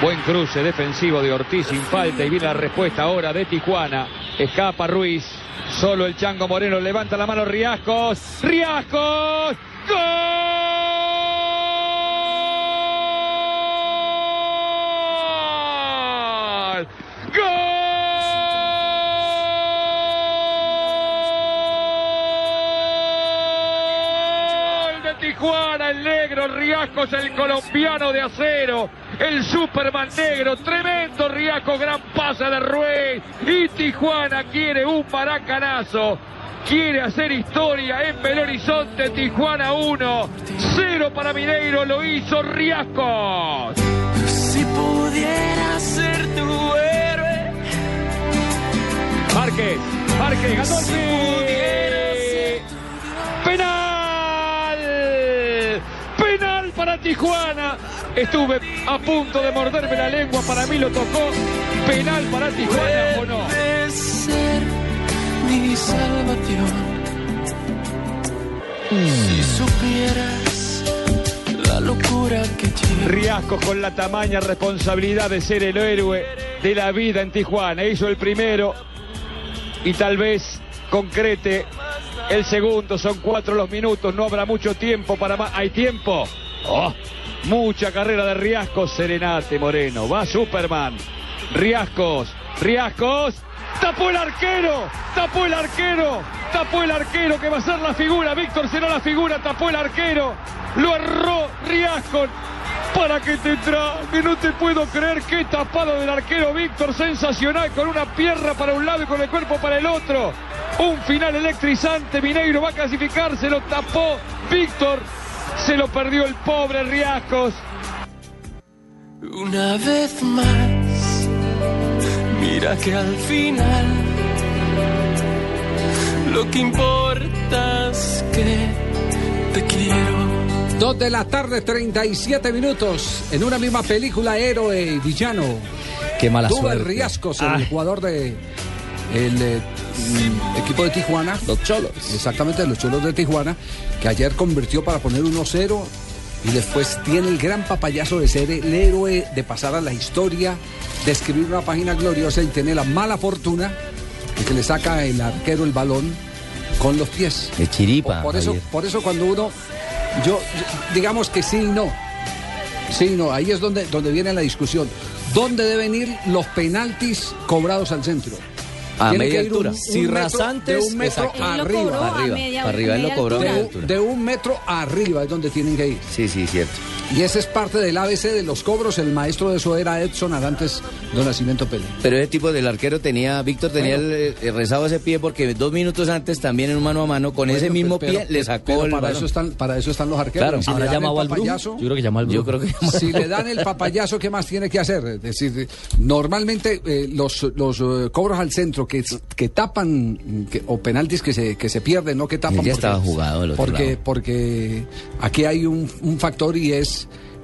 Buen cruce defensivo de Ortiz sin falta y viene la respuesta ahora de Tijuana. Escapa Ruiz. Solo el Chango Moreno levanta la mano Riascos. ¡Riascos! ¡Gol! Tijuana! El negro Riascos, el colombiano de acero. El Superman negro, tremendo Riascos, gran pase de Ruiz. Y Tijuana quiere un maracanazo. Quiere hacer historia en Belo Horizonte, Tijuana 1, 0 para Mineiro, lo hizo Riascos. Si pudiera ser tu héroe, Márquez, Márquez, ganó el si ¡Penal! Para Tijuana! Estuve a punto de morderme la lengua, para mí lo tocó. ¿Penal para Tijuana o no? ser mi salvación. Si supieras la locura que llevo. Riascos con la tamaña responsabilidad de ser el héroe de la vida en Tijuana. Hizo el primero y tal vez concrete el segundo. Son cuatro los minutos, no habrá mucho tiempo para más. ¿Hay tiempo? Oh, mucha carrera de Riascos, Serenate Moreno. Va Superman. Riascos, Riascos. Tapó el arquero, tapó el arquero, tapó el arquero que va a ser la figura. Víctor será la figura, tapó el arquero. Lo erró Riascos. Para que te trague, no te puedo creer qué tapado del arquero Víctor, sensacional, con una pierna para un lado y con el cuerpo para el otro. Un final electrizante, Mineiro va a clasificarse, lo tapó Víctor, se lo perdió el pobre Riascos. Una vez más, mira que al final lo que importa es que te quiero. Dos de la tarde, 37 minutos. En una misma película, héroe y villano. Qué mala Tuvo el suerte. Riascos, el Ay. jugador de el eh, mm, equipo de Tijuana. Los Cholos. Exactamente, los Cholos de Tijuana, que ayer convirtió para poner 1-0 y después tiene el gran papayazo de ser el héroe, de pasar a la historia, de escribir una página gloriosa y tiene la mala fortuna de que le saca el arquero el balón con los pies. De chiripa. Por eso, Javier. por eso cuando uno, yo- digamos que sí y no. Sí y no, ahí es donde, donde viene la discusión. ¿Dónde deben ir los penaltis cobrados al centro? A media altura. un- Si un rasantes, de un metro exacto. Arriba. arriba, media- arriba, él lo cobró a altura. media De, altura. de un metro arriba es donde tienen que ir. Sí, sí, cierto. Y ese es parte del ABC de los cobros. El maestro de eso era Edson Arantes Don Nacimiento Pérez. Pero ese tipo del arquero tenía, Víctor tenía Bueno. el, eh, rezado ese pie porque dos minutos antes también en un mano a mano con ese Bueno, mismo pero- pie le sacó pero el para balón. eso están para eso están los arqueros. Claro. Si ¿Habrá le dan el llamado al papayazo, Yo creo que llamó al Yo creo que si le dan el papayazo, ¿qué más tiene que hacer? Es decir, normalmente eh, los, los eh, cobros al centro que, que tapan que- o penaltis que se, que se pierden, no que tapan. Él ya estaba jugado otro porque, lado. porque aquí hay un, un factor y es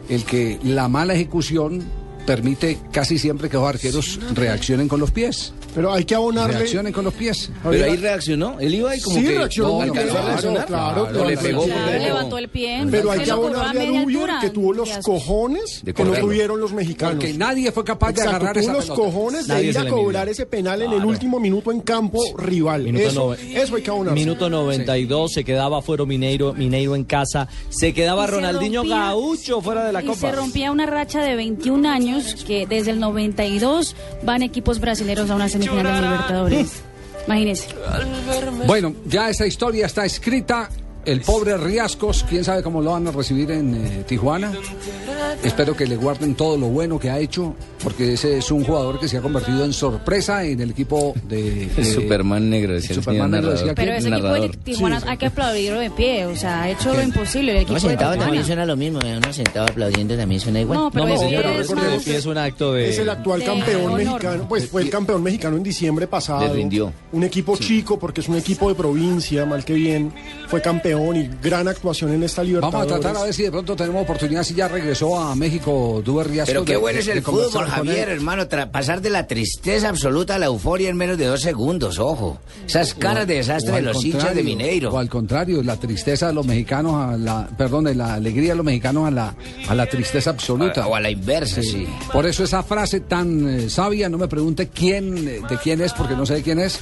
el que la mala ejecución permite casi siempre que los arqueros reaccionen con los pies. Pero hay que abonarle. Reaccionen con los pies. Pero ahí reaccionó. Él iba y como Sí, que reaccionó, alcanzó claro, a reaccionar. claro, le claro. pegó Claro, porque le pegó. levantó el pie. Pero hay que abonarle a Dubier que tuvo los cojones De que no tuvieron los mexicanos. Porque nadie fue capaz de agarrar tuvo esa los pelota. cojones de ir a cobrar ese penal en el último minuto en campo rival. Minuto Eso, hay que abonarse. Minuto 92, se quedaba fuera Mineiro, Mineiro en casa, se quedaba Y se Ronaldinho rompía- Gaucho fuera de la y Copa. se rompía una racha de 21 años que desde el 92 van equipos brasileños a una semifinal de Libertadores. Imagínense. Bueno, ya esa historia está escrita. El pobre Riascos, quién sabe cómo lo van a recibir en eh, Tijuana. Espero que le guarden todo lo bueno que ha hecho, porque ese es un jugador que se ha convertido en sorpresa en el equipo de. El de- Superman negro, decía el Superman negro decía Pero ese equipo de. Tijuana hay que aplaudirlo de pie. O sea, ha hecho lo imposible. El equipo No, de sentado Tijuana. también suena lo mismo. eh, Uno sentado aplaudiendo también suena igual. No, pero no, de pie pero es recuerde, más- de pie es un acto de... Es el actual de campeón honor. mexicano, pues fue el campeón mexicano en diciembre pasado. Le rindió. Un equipo chico, porque es un equipo de provincia, mal que bien. Fue campeón y gran actuación en esta Vamos a Libertadores. tratar a ver si de pronto tenemos oportunidad, si ya regresó a México Duber. Pero qué de- bueno es el fútbol, Javier, hermano. pasar de la tristeza absoluta a la euforia en menos de dos segundos, ojo. Esas caras de desastre de los hinchas de Mineiro. O al contrario, la tristeza de los mexicanos a la, perdón, de la alegría de los mexicanos a la, a la tristeza absoluta. O a la inversa, sí. Por eso esa frase tan eh, sabia, no me pregunte quién, eh, de quién es, porque no sé de quién es.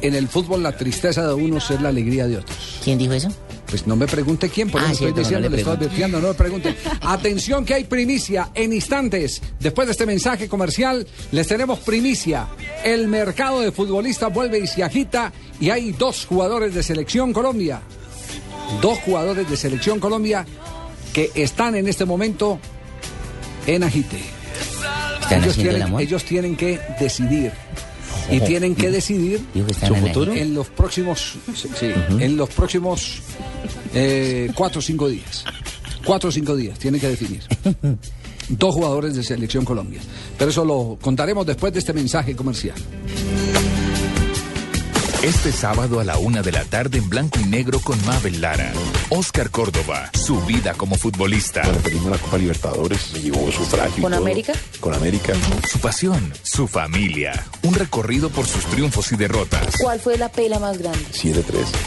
En el fútbol la tristeza de unos es la alegría de otros. ¿Quién dijo eso? Pues no me pregunte quién, por Ah, eso estoy no diciendo, le le estoy advirtiendo, no me pregunte. Atención que hay primicia en instantes. Después de este mensaje comercial, les tenemos primicia. El mercado de futbolistas vuelve y se agita y hay dos jugadores de selección Colombia. Dos jugadores de selección Colombia que están en este momento en agite. Ellos tienen que decidir. Y tienen que decidir ¿Su futuro? en los próximos, sí, sí, en los próximos eh, cuatro o cinco días. Cuatro o cinco días tienen que definir. Dos jugadores de selección Colombia. Pero eso lo contaremos después de este mensaje comercial. Este sábado a la una de la tarde en blanco y negro con Mabel Lara. Oscar Córdoba, su vida como futbolista. Cuando perdimos la Copa Libertadores, me llevó sufragio. ¿Con todo. América? Con América. Su pasión, su familia. Un recorrido por sus triunfos y derrotas. ¿Cuál fue la pela más grande? 7-3.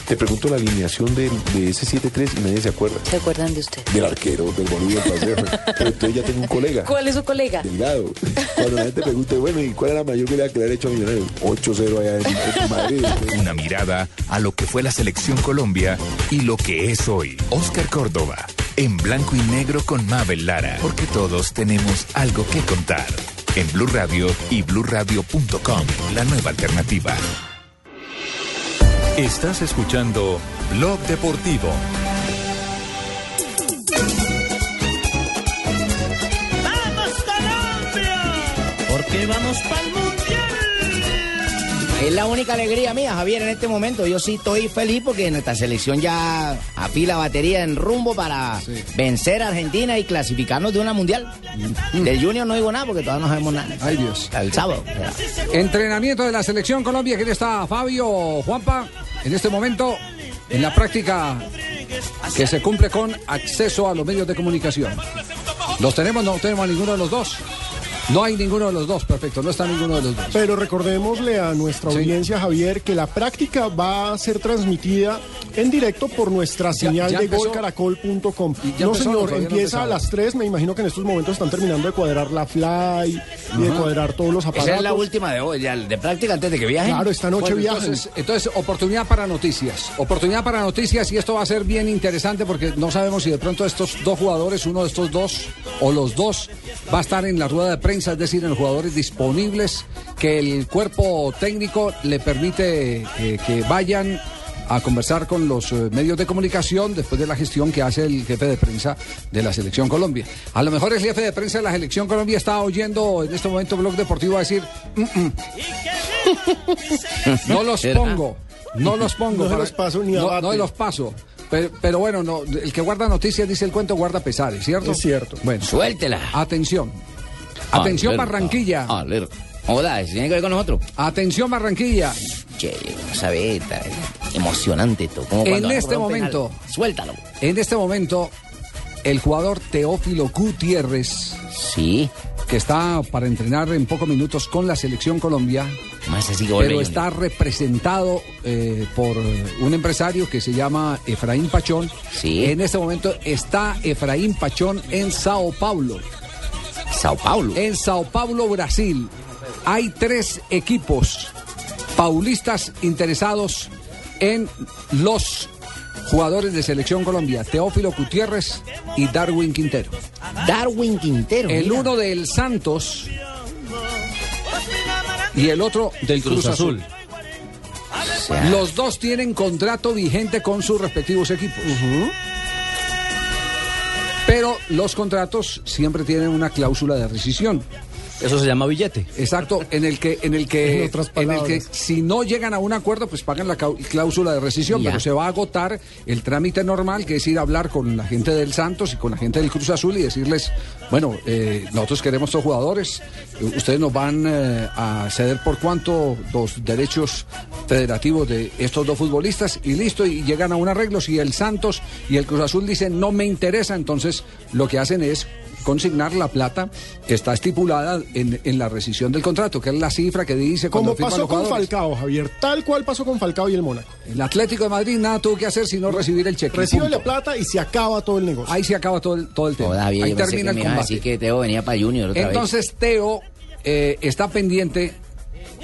Te pregunto la alineación de, ese 7-3 y nadie se acuerda. ¿Se acuerdan de usted? Del arquero, del boludo, del paseo. Pero entonces ya tengo un colega. ¿Cuál es su colega? Delgado. Cuando la gente pregunte, bueno, ¿y cuál era la mayor que le había hecho a Millonarios? 8-0 allá en, en Madrid. Una mirada a lo que fue la selección Colombia y lo que es hoy. Oscar Córdoba, en blanco y negro con Mabel Lara. Porque todos tenemos algo que contar. En Blue Radio y bluradio.com, la nueva alternativa. Estás escuchando Blog Deportivo. ¡Vamos Colombia! Porque vamos para el mundial. Es la única alegría mía, Javier, en este momento. Yo sí estoy feliz porque nuestra selección ya afila batería en rumbo para vencer a Argentina y clasificarnos de una mundial. Del Junior no digo nada porque todavía no sabemos nada. Ay Dios. El sábado. Entrenamiento de la selección Colombia. ¿Quién está? Fabio Juanpa. En este momento, en la práctica que se cumple con acceso a los medios de comunicación. ¿Los tenemos? No tenemos a ninguno de los dos. No hay ninguno de los dos, perfecto, no está ninguno de los dos. Pero recordémosle a nuestra Sí. audiencia, Javier, que la práctica va a ser transmitida en directo por nuestra señal ya de golcaracol.com. No, señor, empieza a las 3. Me imagino que en estos momentos están terminando de cuadrar la fly y de cuadrar todos los aparatos. Esa es la última de hoy, ya, de práctica antes de que viajen. Claro, esta noche Bueno, viajan. entonces, entonces, oportunidad para noticias. Oportunidad para noticias y esto va a ser bien interesante porque no sabemos si de pronto estos dos jugadores, uno de estos dos o los dos, va a estar en la rueda de prensa, es decir, en los jugadores disponibles que el cuerpo técnico le permite eh, que vayan a conversar con los eh, medios de comunicación después de la gestión que hace el jefe de prensa de la Selección Colombia. A lo mejor el jefe de prensa de la Selección Colombia está oyendo en este momento Blog Deportivo a decir, "Mm, mm, no los pongo, no los pongo. No los paso ni no, no los paso. Pero, pero bueno, no, el que guarda noticias dice el cuento guarda pesares, ¿cierto? Es cierto. Bueno, Suéltela. atención. Atención Alerta, Barranquilla. alerta. ¿Se tiene que ver con nosotros? Atención Barranquilla. Che, no sabe, está emocionante esto. como En este penal. momento. Suéltalo. En este momento, el jugador Teófilo Gutiérrez, Sí. que está para entrenar en pocos minutos con la selección Colombia, Más así que pero está representado eh, por un empresario que se llama Efraín Pachón. En este momento está Efraín Pachón en Sao Paulo. Sao Paulo. En Sao Paulo, Brasil. Hay tres equipos paulistas interesados en los jugadores de Selección Colombia, Teófilo Gutiérrez y Darwin Quintero. Darwin Quintero. El mira. uno del Santos y el otro del Cruz, Cruz Azul. Azul. Los dos tienen contrato vigente con sus respectivos equipos. Pero los contratos siempre tienen una cláusula de rescisión. Eso se llama billete. Exacto, en el que, en el que, En el que si no llegan a un acuerdo, pues pagan la cláusula de rescisión, Ya. pero se va a agotar el trámite normal, que es ir a hablar con la gente del Santos y con la gente del Cruz Azul y decirles, bueno, eh, nosotros queremos estos jugadores, eh, ustedes nos van eh, a ceder por cuánto los derechos federativos de estos dos futbolistas y listo, y llegan a un arreglo. Si el Santos y el Cruz Azul dicen no me interesa, entonces lo que hacen es consignar la plata que está estipulada en, en la rescisión del contrato, que es la cifra que dice cuando Como pasó con. Falcao, Javier. Tal cual pasó con Falcao y el Mónaco. El Atlético de Madrid nada tuvo que hacer sino recibir el cheque. Recibe punto. la plata y se acaba todo el negocio. Ahí se acaba todo el, todo el tema. Todavía Ahí termina que el combate. decir que Teo venía para Junior otra Entonces Teo eh, está pendiente,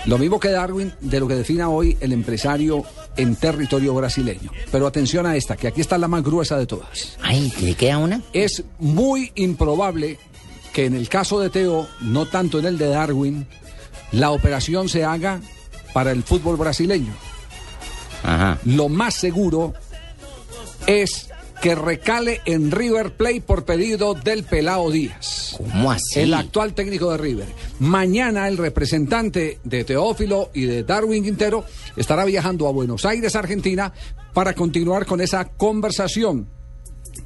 lo mismo que Darwin, de lo que defina hoy el empresario en territorio brasileño. Pero atención a esta, que aquí está la más gruesa de todas. Ay, ¿le queda una? Es muy improbable que en el caso de Teo, no tanto en el de Darwin, la operación se haga para el fútbol brasileño. Ajá. Lo más seguro es que recale en River Plate por pedido del Pelao Díaz. ¿Cómo así? El actual técnico de River. Mañana el representante de Teófilo y de Darwin Quintero estará viajando a Buenos Aires, Argentina, para continuar con esa conversación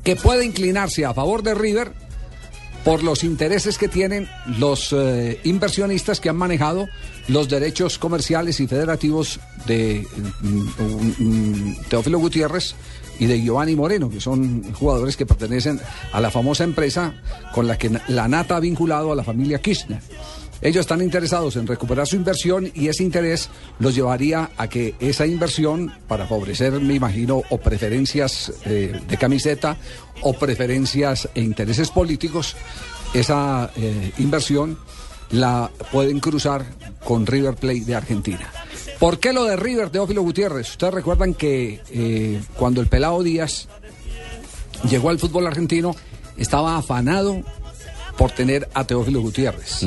que puede inclinarse a favor de River por los intereses que tienen los eh, inversionistas que han manejado los derechos comerciales y federativos de mm, mm, Teófilo Gutiérrez y de Giovanni Moreno, que son jugadores que pertenecen a la famosa empresa con la que la Nata ha vinculado a la familia Kirchner. Ellos están interesados en recuperar su inversión y ese interés los llevaría a que esa inversión, para favorecer, me imagino, o preferencias eh, de camiseta o preferencias e intereses políticos, esa eh, inversión la pueden cruzar con River Plate de Argentina. ¿Por qué lo de River, Teófilo Gutiérrez? Ustedes recuerdan que eh, cuando el Pelado Díaz llegó al fútbol argentino, estaba afanado por tener a Teófilo Gutiérrez.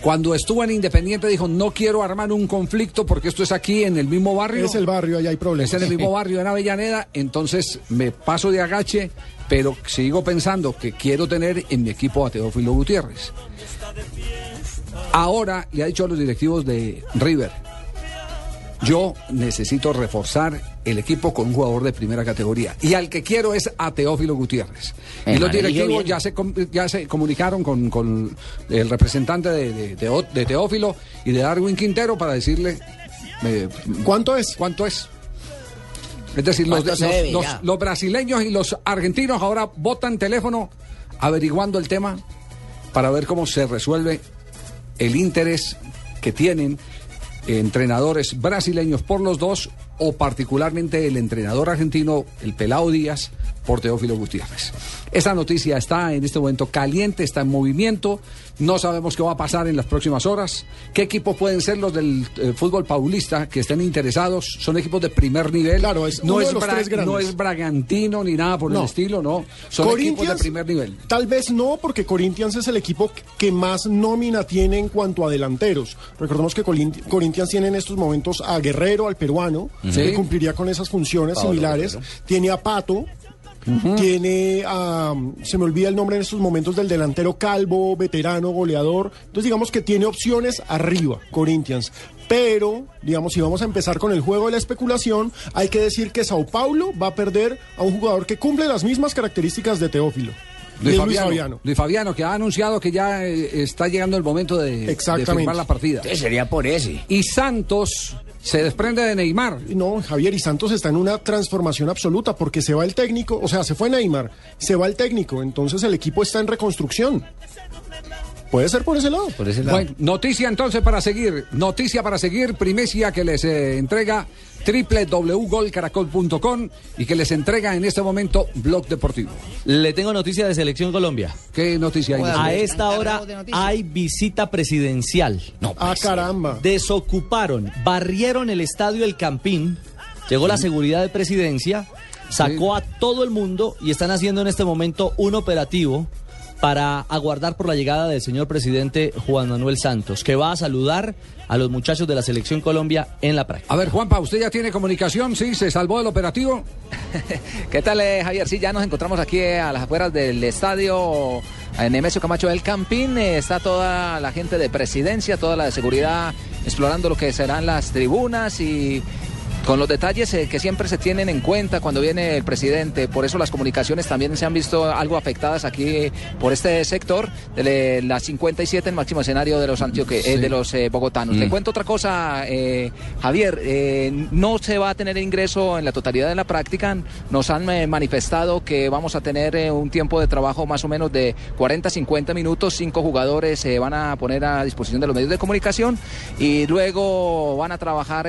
Cuando estuvo en Independiente dijo, no quiero armar un conflicto porque esto es aquí en el mismo barrio. Es el barrio, allá hay problemas. Es en el mismo barrio en Avellaneda, entonces me paso de agache, pero sigo pensando que quiero tener en mi equipo a Teófilo Gutiérrez. Ahora le ha dicho a los directivos de River, yo necesito reforzar el equipo con un jugador de primera categoría. Y al que quiero es a Teófilo Gutiérrez. Eh, y los directivos ya se, com- ya se comunicaron con, con el representante de, de- de O- de Teófilo y de Darwin Quintero para decirle... eh, ¿Cuánto es? ¿Cuánto es? Es decir, los, los brasileños y los argentinos ahora votan teléfono averiguando el tema para ver cómo se resuelve el interés que tienen entrenadores brasileños por los dos o particularmente el entrenador argentino, el Pelao Díaz, por Teófilo Gutiérrez. Esa noticia está en este momento caliente, está en movimiento, no sabemos qué va a pasar en las próximas horas, qué equipos pueden ser los del eh, fútbol paulista que estén interesados, son equipos de primer nivel, Claro, es no, es no es Bragantino ni nada por el estilo, no, son equipos de primer nivel. Tal vez no, porque Corinthians es el equipo que más nómina tiene en cuanto a delanteros. Recordemos que Corinthians tiene en estos momentos a Guerrero, al peruano, Sí. que cumpliría con esas funciones Pablo similares. Guerrero. Tiene a Pato. Tiene a, se me olvida el nombre en estos momentos del delantero calvo, veterano, goleador. Entonces digamos que tiene opciones arriba, Corinthians. Pero, digamos, si vamos a empezar con el juego de la especulación, hay que decir que Sao Paulo va a perder a un jugador que cumple las mismas características de Teófilo. Luis de Fabiano, Luis Fabiano, que ha anunciado que ya eh, está llegando el momento de, de Exactamente. firmar la partida. Entonces sería por ese. Y Santos se desprende de Neymar. No, Javier y Santos está en una transformación absoluta porque se va el técnico, o sea, se fue Neymar, se va el técnico, entonces el equipo está en reconstrucción. Puede ser por ese lado. Por ese lado. Bueno, noticia entonces para seguir. Noticia para seguir. Primicia que les eh, entrega www.golcaracol.com y que les entrega en este momento Blog Deportivo. Le tengo noticia de Selección Colombia. ¿Qué noticia hay? A esta hora hay visita presidencial. No, ah, caramba. Desocuparon, barrieron el estadio El Campín, llegó la seguridad de presidencia, sacó a todo el mundo y están haciendo en este momento un operativo para aguardar por la llegada del señor presidente Juan Manuel Santos, que va a saludar a los muchachos de la selección Colombia en la práctica. A ver, Juanpa, ¿usted ya tiene comunicación? ¿Sí? ¿Se salvó del operativo? ¿Qué tal, eh, Javier? Sí, ya nos encontramos aquí eh, a las afueras del estadio en Nemesio Camacho del Campín. Eh, está toda la gente de presidencia, toda la de seguridad explorando lo que serán las tribunas y con los detalles eh, que siempre se tienen en cuenta cuando viene el presidente. Por eso las comunicaciones también se han visto algo afectadas aquí por este sector de la 57 en máximo escenario de los antioque, eh, de los eh, bogotanos. Mm. cuento otra cosa, Javier. no se va a tener ingreso en la totalidad de la práctica. Nos han manifestado que vamos a tener un tiempo de trabajo más o menos de 40-50 minutos. Cinco jugadores se van a poner a disposición de los medios de comunicación y luego van a trabajar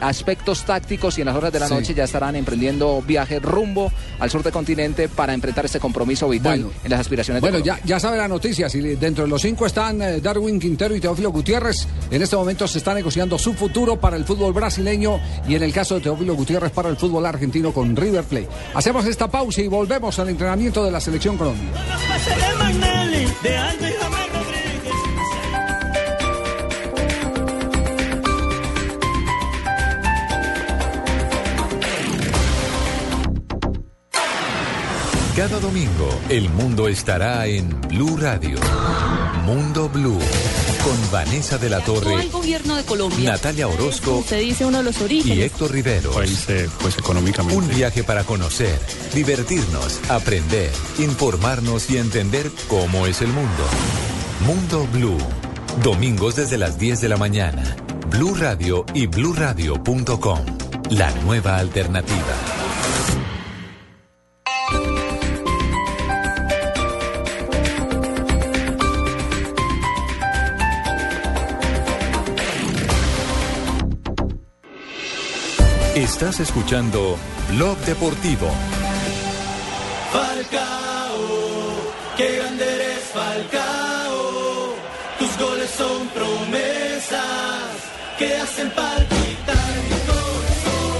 aspectos tácticos y en las horas de la Sí. noche ya estarán emprendiendo viaje rumbo al sur del continente para enfrentar este compromiso vital Bueno. en las aspiraciones Bueno, de ya, ya sabe la noticia. Si dentro de los cinco están eh, Darwin Quintero y Teófilo Gutiérrez, en este momento se está negociando su futuro para el fútbol brasileño y en el caso de Teófilo Gutiérrez para el fútbol argentino con River Plate. Hacemos esta pausa y volvemos al entrenamiento de la selección Colombia. Cada domingo, el mundo estará en Blue Radio. Mundo Blue. Con Vanessa de la Torre, el gobierno de Colombia. Natalia Orozco Usted dice uno de los y orígenes. Héctor Rivero. pues económicamente. Un viaje para conocer, divertirnos, aprender, informarnos y entender cómo es el mundo. Mundo Blue. Domingos desde las 10 de la mañana. Blue Radio y bluradio.com. La nueva alternativa. Estás escuchando Blog Deportivo. Falcao, qué grande eres Falcao. Tus goles son promesas que hacen palpitar mi corazón.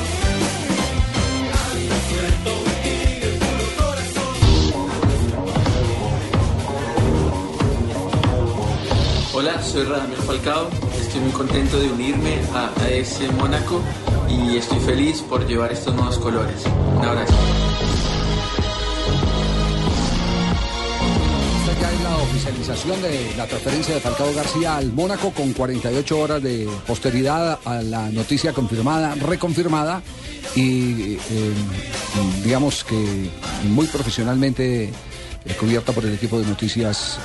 Hola, soy Radamel Falcao. Estoy muy contento de unirme a AS Mónaco y estoy feliz por llevar estos nuevos colores. Un abrazo. Esta ya es la oficialización de la transferencia de Falcao García al Mónaco con 48 horas de posteridad a la noticia confirmada, reconfirmada y eh, digamos que muy profesionalmente eh, cubierta por el equipo de noticias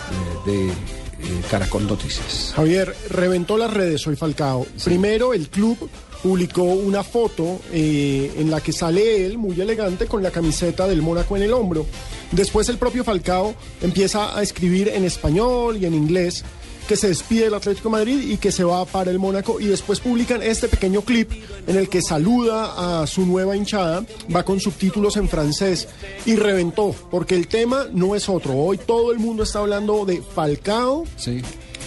eh, de eh, Caracol Noticias. Javier, reventó las redes hoy Falcao. Primero, el club publicó una foto eh, en la que sale él muy elegante con la camiseta del Mónaco en el hombro. Después el propio Falcao empieza a escribir en español y en inglés que se despide del Atlético Madrid y que se va para el Mónaco y después publican este pequeño clip en el que saluda a su nueva hinchada, va con subtítulos en francés y reventó, porque el tema no es otro. Hoy todo el mundo está hablando de Falcao,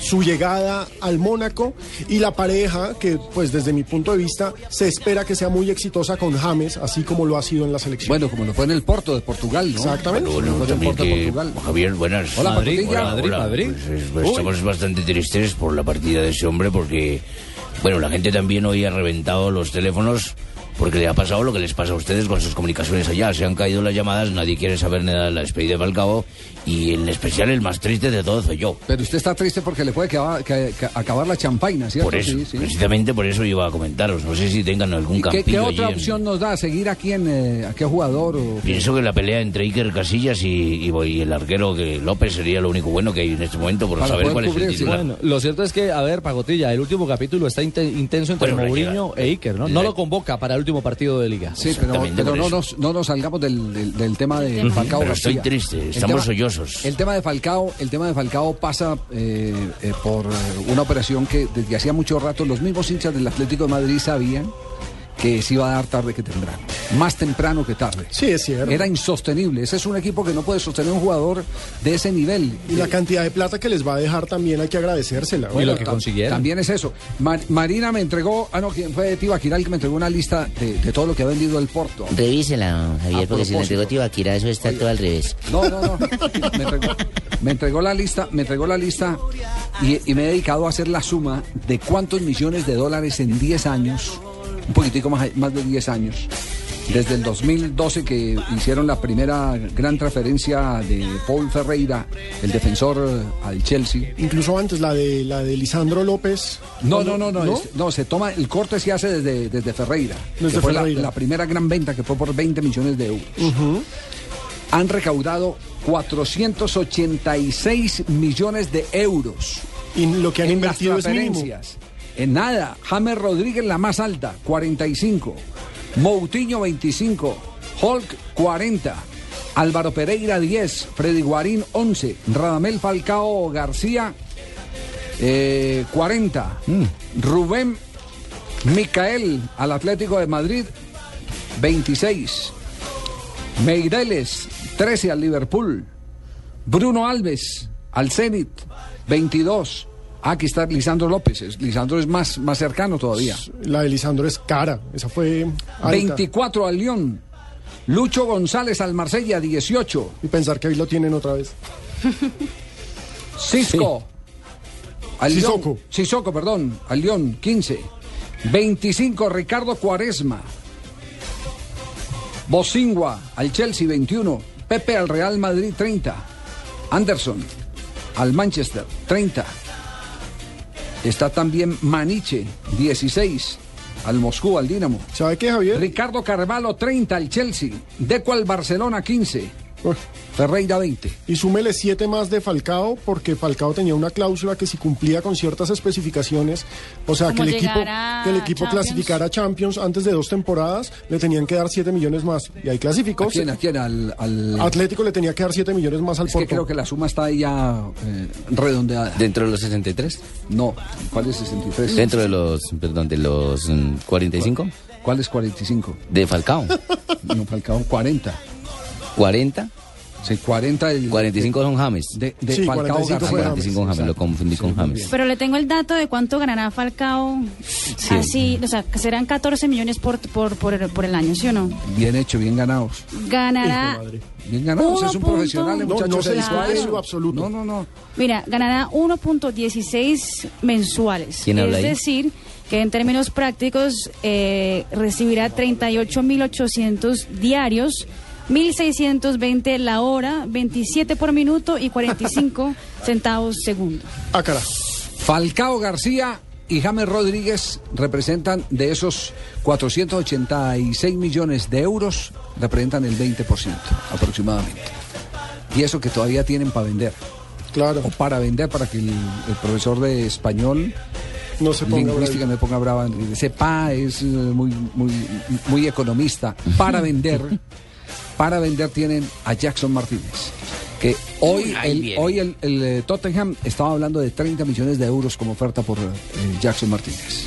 su llegada al Mónaco y la pareja que pues desde mi punto de vista se espera que sea muy exitosa con James, así como lo ha sido en la selección. Bueno, como lo fue en el Porto de Portugal, ¿no? Exactamente. También Porto que- Portugal. Javier, buenas. Hola, Madrid, Hola, Madrid, hola. Madrid. Pues, pues, estamos bastante tristes por la partida de ese hombre porque, bueno, la gente también hoy ha reventado los teléfonos porque le ha pasado lo que les pasa a ustedes con sus comunicaciones allá. Se han caído las llamadas, nadie quiere saber nada de la despedida de Falcao y en especial el más triste de todos soy yo. Pero usted está triste porque le puede quedar- que- que acabar la champaña, ¿cierto? Por eso, Sí, sí. precisamente por eso iba a comentaros. No sé si tengan algún ¿Y ¿Qué, campillo qué allí otra en- opción nos da? ¿Seguir aquí en eh, a qué jugador? O... Pienso que la pelea entre Iker Casillas y, y- y el arquero que López sería lo único bueno que hay en este momento por Para saber cuál es el titular. Bueno, lo cierto es que, a ver, Pagotilla, el último capítulo está inte- intenso entre Bueno, Mourinho e Iker, ¿no? No lo convoca para el último último partido de liga. Sí, pero, pero no, nos, no nos salgamos del, del- del tema de Falcao Pero estoy triste, El estamos tema- sollozos. El tema de Falcao, el tema de Falcao pasa eh, eh, por eh, una operación que desde hacía mucho rato los mismos hinchas del Atlético de Madrid sabían que se iba a dar tarde que temprano. Más temprano que tarde. Sí, es cierto. Era insostenible. Ese es un equipo que no puede sostener un jugador de ese nivel. Y la cantidad de plata que les va a dejar también hay que agradecérsela. Bueno, tam- También es eso. Mar- Marina me entregó, ah no, ¿quién fue Tibaquira el que me entregó una lista de, de todo lo que ha vendido el Porto? Revísela, Javier, A porque si le propósito. entregó Tibaquira, eso está todo al revés. No, no, no. Me entregó, me entregó la lista, me entregó la lista y, y me he dedicado a hacer la suma de cuántos millones de dólares en 10 años, un poquitico más, más de 10 años, desde el 2012 que hicieron la primera gran transferencia de Paul Ferreira, el defensor eh, al Chelsea. Incluso antes, la de la de Lisandro López. No, no, no, no, es- no, se toma, el corte se hace desde, desde Ferreira. Desde que fue la- Ferreira. La, primera gran venta que fue por 20 millones de euros. Ujú. Han recaudado 486 millones de euros. Y lo que han en invertido las es mínimo. En nada. James Rodríguez la más alta, 45. Moutinho 25. Hulk 40. Álvaro Pereira 10. Freddy Guarín 11. Radamel Falcao García eh, 40. Rubén Micael al Atlético de Madrid 26. Meireles 13 al Liverpool. Bruno Alves al Zenit 22. Ah, Aquí está Lisandro López. Es- Lisandro es más, más cercano todavía. La de Lisandro es cara. Esa fue. alta. 24 al Lyon. Lucho González al Marsella 18. Y pensar que ahí lo tienen otra vez. Cisco. Al Sissoko. Sissoko, perdón. Al León, 15. 25, Ricardo Cuaresma. Bosingua al Chelsea, 21. Pepe al Real Madrid, 30. Anderson al Manchester, 30. Está también Maniche, 16. Al Moscú, al Dinamo. ¿Sabe qué, Javier? Ricardo Carvalho, 30 al Chelsea. Deco al Barcelona, 15. Ferreira, 20. Y súmele siete más de Falcao, porque Falcao tenía una cláusula que si cumplía con ciertas especificaciones, o sea, que el equipo, que el equipo Champions. clasificara a Champions antes de dos temporadas, le tenían que dar siete millones más. Y ahí clasificó. ¿A quién? ¿A quién? Al, al- Atlético le tenía que dar siete millones más al Es que creo que la suma está ahí ya eh, redondeada. ¿Dentro de los 63? No, ¿cuál es 63? ¿Dentro de los, perdón, de los mm, 45? ¿Cuál es 45? De Falcao. No, Falcao 40. ¿40? Sí, 40. El, 45 son James. De, de Sí, Falcao 45 García. fue James. 45 son James, lo confundí con James. Pero le tengo el dato de cuánto ganará Falcao. Sí. Así, o sea, que serán 14 millones por, por, por, el- por el año, ¿sí o no? Bien hecho, bien ganados. Ganará. Bien ganados. Uno Es un punto- profesional, el No, muchacho no se se discute eso. absoluto. No, no, no. Mira, ganará 1.16 mensuales. ¿Quién habla es ahí? decir, que en términos prácticos eh, recibirá 38.800 diarios, 1.620 la hora, 27 por minuto y 45 centavos segundo. Ah, cara. Falcao García y James Rodríguez representan de esos 486 millones de euros, representan el 20% aproximadamente. Y eso que todavía tienen para vender. Claro. O para vender para que el, el profesor de español no se ponga lingüística no me ponga brava. Sepa es eh, muy, muy, muy economista. Para vender, para vender tienen a Jackson Martínez. Que hoy, el, hoy el, el, eh, Tottenham estaba hablando de 30 millones de euros como oferta por eh, Jackson Martínez.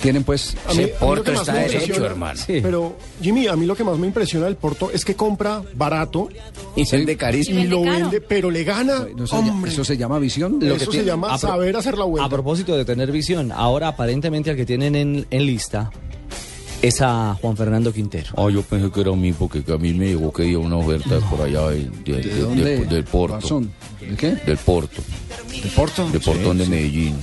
Tienen pues... A mí- a mí lo que más me impresiona- Pero, Jimmy, a mí lo que más me impresiona del Porto es que compra barato. Y vende carísimo. Y lo vende, pero le gana. No se llama- Hombre. eso se llama visión. Lo que Eso tiene- se llama saber hacer la vuelta. A propósito de tener visión, ahora aparentemente al que tienen en, en lista es a Juan Fernando Quintero. Ah, yo pensé que era a mí porque que a mí me llegó que dio una oferta por allá de, de- de- dónde, de- del Porto. Guasón? ¿De qué? Del Porto. ¿De Porto? De Portón de Medellín.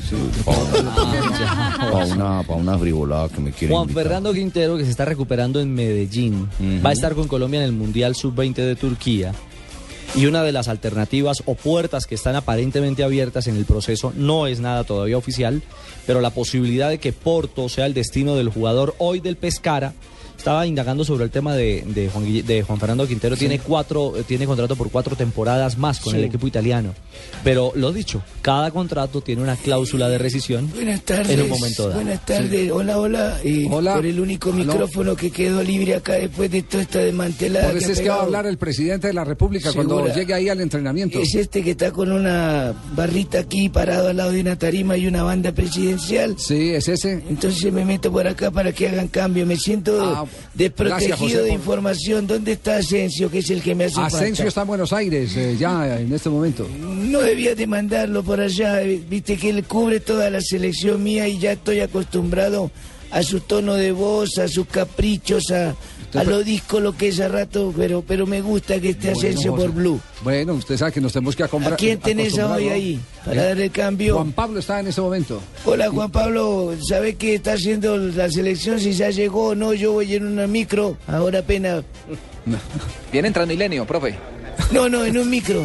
Para una, pa' una, pa' una frivolada que me quieren Juan invitar. Fernando Quintero, que se está recuperando en Medellín, va a estar con Colombia en el Mundial Sub-20 de Turquía. Y una de las alternativas o puertas que están aparentemente abiertas en el proceso no es nada todavía oficial, pero la posibilidad de que Porto sea el destino del jugador hoy del Pescara Estaba indagando sobre el tema de, de Juan, Guille- de Juan Fernando Quintero. Tiene cuatro, eh, tiene contrato por cuatro temporadas más con Sí. el equipo italiano. Pero lo dicho, cada contrato tiene una cláusula de rescisión Buenas tardes. en un momento dado. Buenas tardes. Hola, hola. Eh, Hola. Por el único Aló. micrófono que quedó libre acá después de toda esta desmantelada. Por eso ha es que va a hablar el presidente de la República cuando llegue ahí al entrenamiento. Es este que está con una barrita aquí parado al lado de una tarima y una banda presidencial. Sí, es ese. Entonces me meto por acá para que hagan cambio. Me siento Ah, desprotegido José, de información. ¿Dónde está Asensio, que es el que me hace Asensio falta? está en Buenos Aires eh, ya en este momento. No debía de mandarlo por allá, viste que él cubre toda la selección mía y ya estoy acostumbrado a su tono de voz, a sus caprichos, a, a lo disco lo que es a rato, pero pero me gusta que esté Bueno, Asensio por Blue. Bueno, usted sabe que nos tenemos que acostumbrar. ¿A quién tenés hoy ¿no? ahí para Eh, dar el cambio? Juan Pablo está en ese momento. Hola Juan Pablo, ¿sabe qué está haciendo la selección? Si ya llegó o no, yo voy en una micro, ahora apenas... Viene en Transmilenio, profe. No, no, en un micro.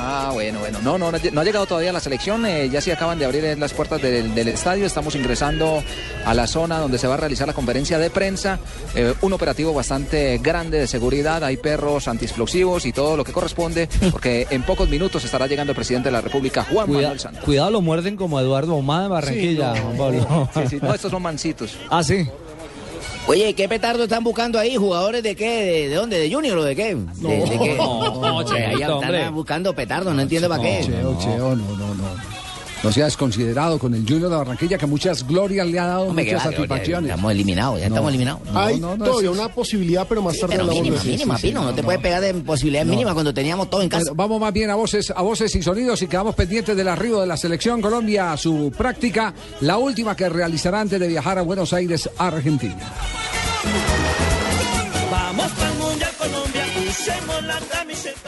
Ah, bueno, bueno. No, no, no, ha llegado todavía la selección. eh, ya se acaban de abrir las puertas del, del estadio. Estamos ingresando a la zona donde se va a realizar la conferencia de prensa. Eh, un operativo bastante grande de seguridad. Hay perros antiexplosivos y todo lo que corresponde. Porque en pocos minutos estará llegando el presidente de la República, Juan Cuida- Manuel Santos. cuidado, lo muerden como Eduardo Omada en Barranquilla, Sí, no. Juan Pablo. Sí, sí, no, estos son mancitos. Ah, sí. Oye, ¿qué petardo están buscando ahí? ¿Jugadores de qué? ¿De, de dónde? ¿De Junior o de qué? ¿De, de qué? No, Che, Cheito, están hombre. buscando petardo, no entiendo para qué. Cheo, Cheo, no, no, no. No sea desconsiderado con el Junior de Barranquilla que muchas glorias le ha dado, Hombre, muchas va, satisfacciones. estamos eliminados, ya estamos eliminados. Hay no, no, todavía es- una posibilidad, pero más tarde Pero hablamos mínima, eso. mínima, Sí, sí, Pino, no, no, te no. puedes pegar de posibilidades No. mínimas cuando teníamos todo en casa. Vamos más bien a voces, a voces y sonidos y quedamos pendientes del arribo de la selección Colombia a su práctica, la última que realizará antes de viajar a Buenos Aires, Argentina. Vamos para el Mundial Colombia, usemos la camiseta.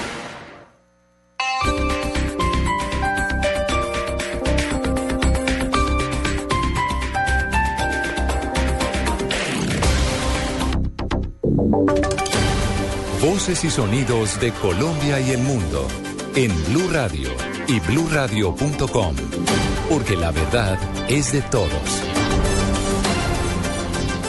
Y sonidos de Colombia y el mundo en Blue Radio y bluradio.com, porque la verdad es de todos.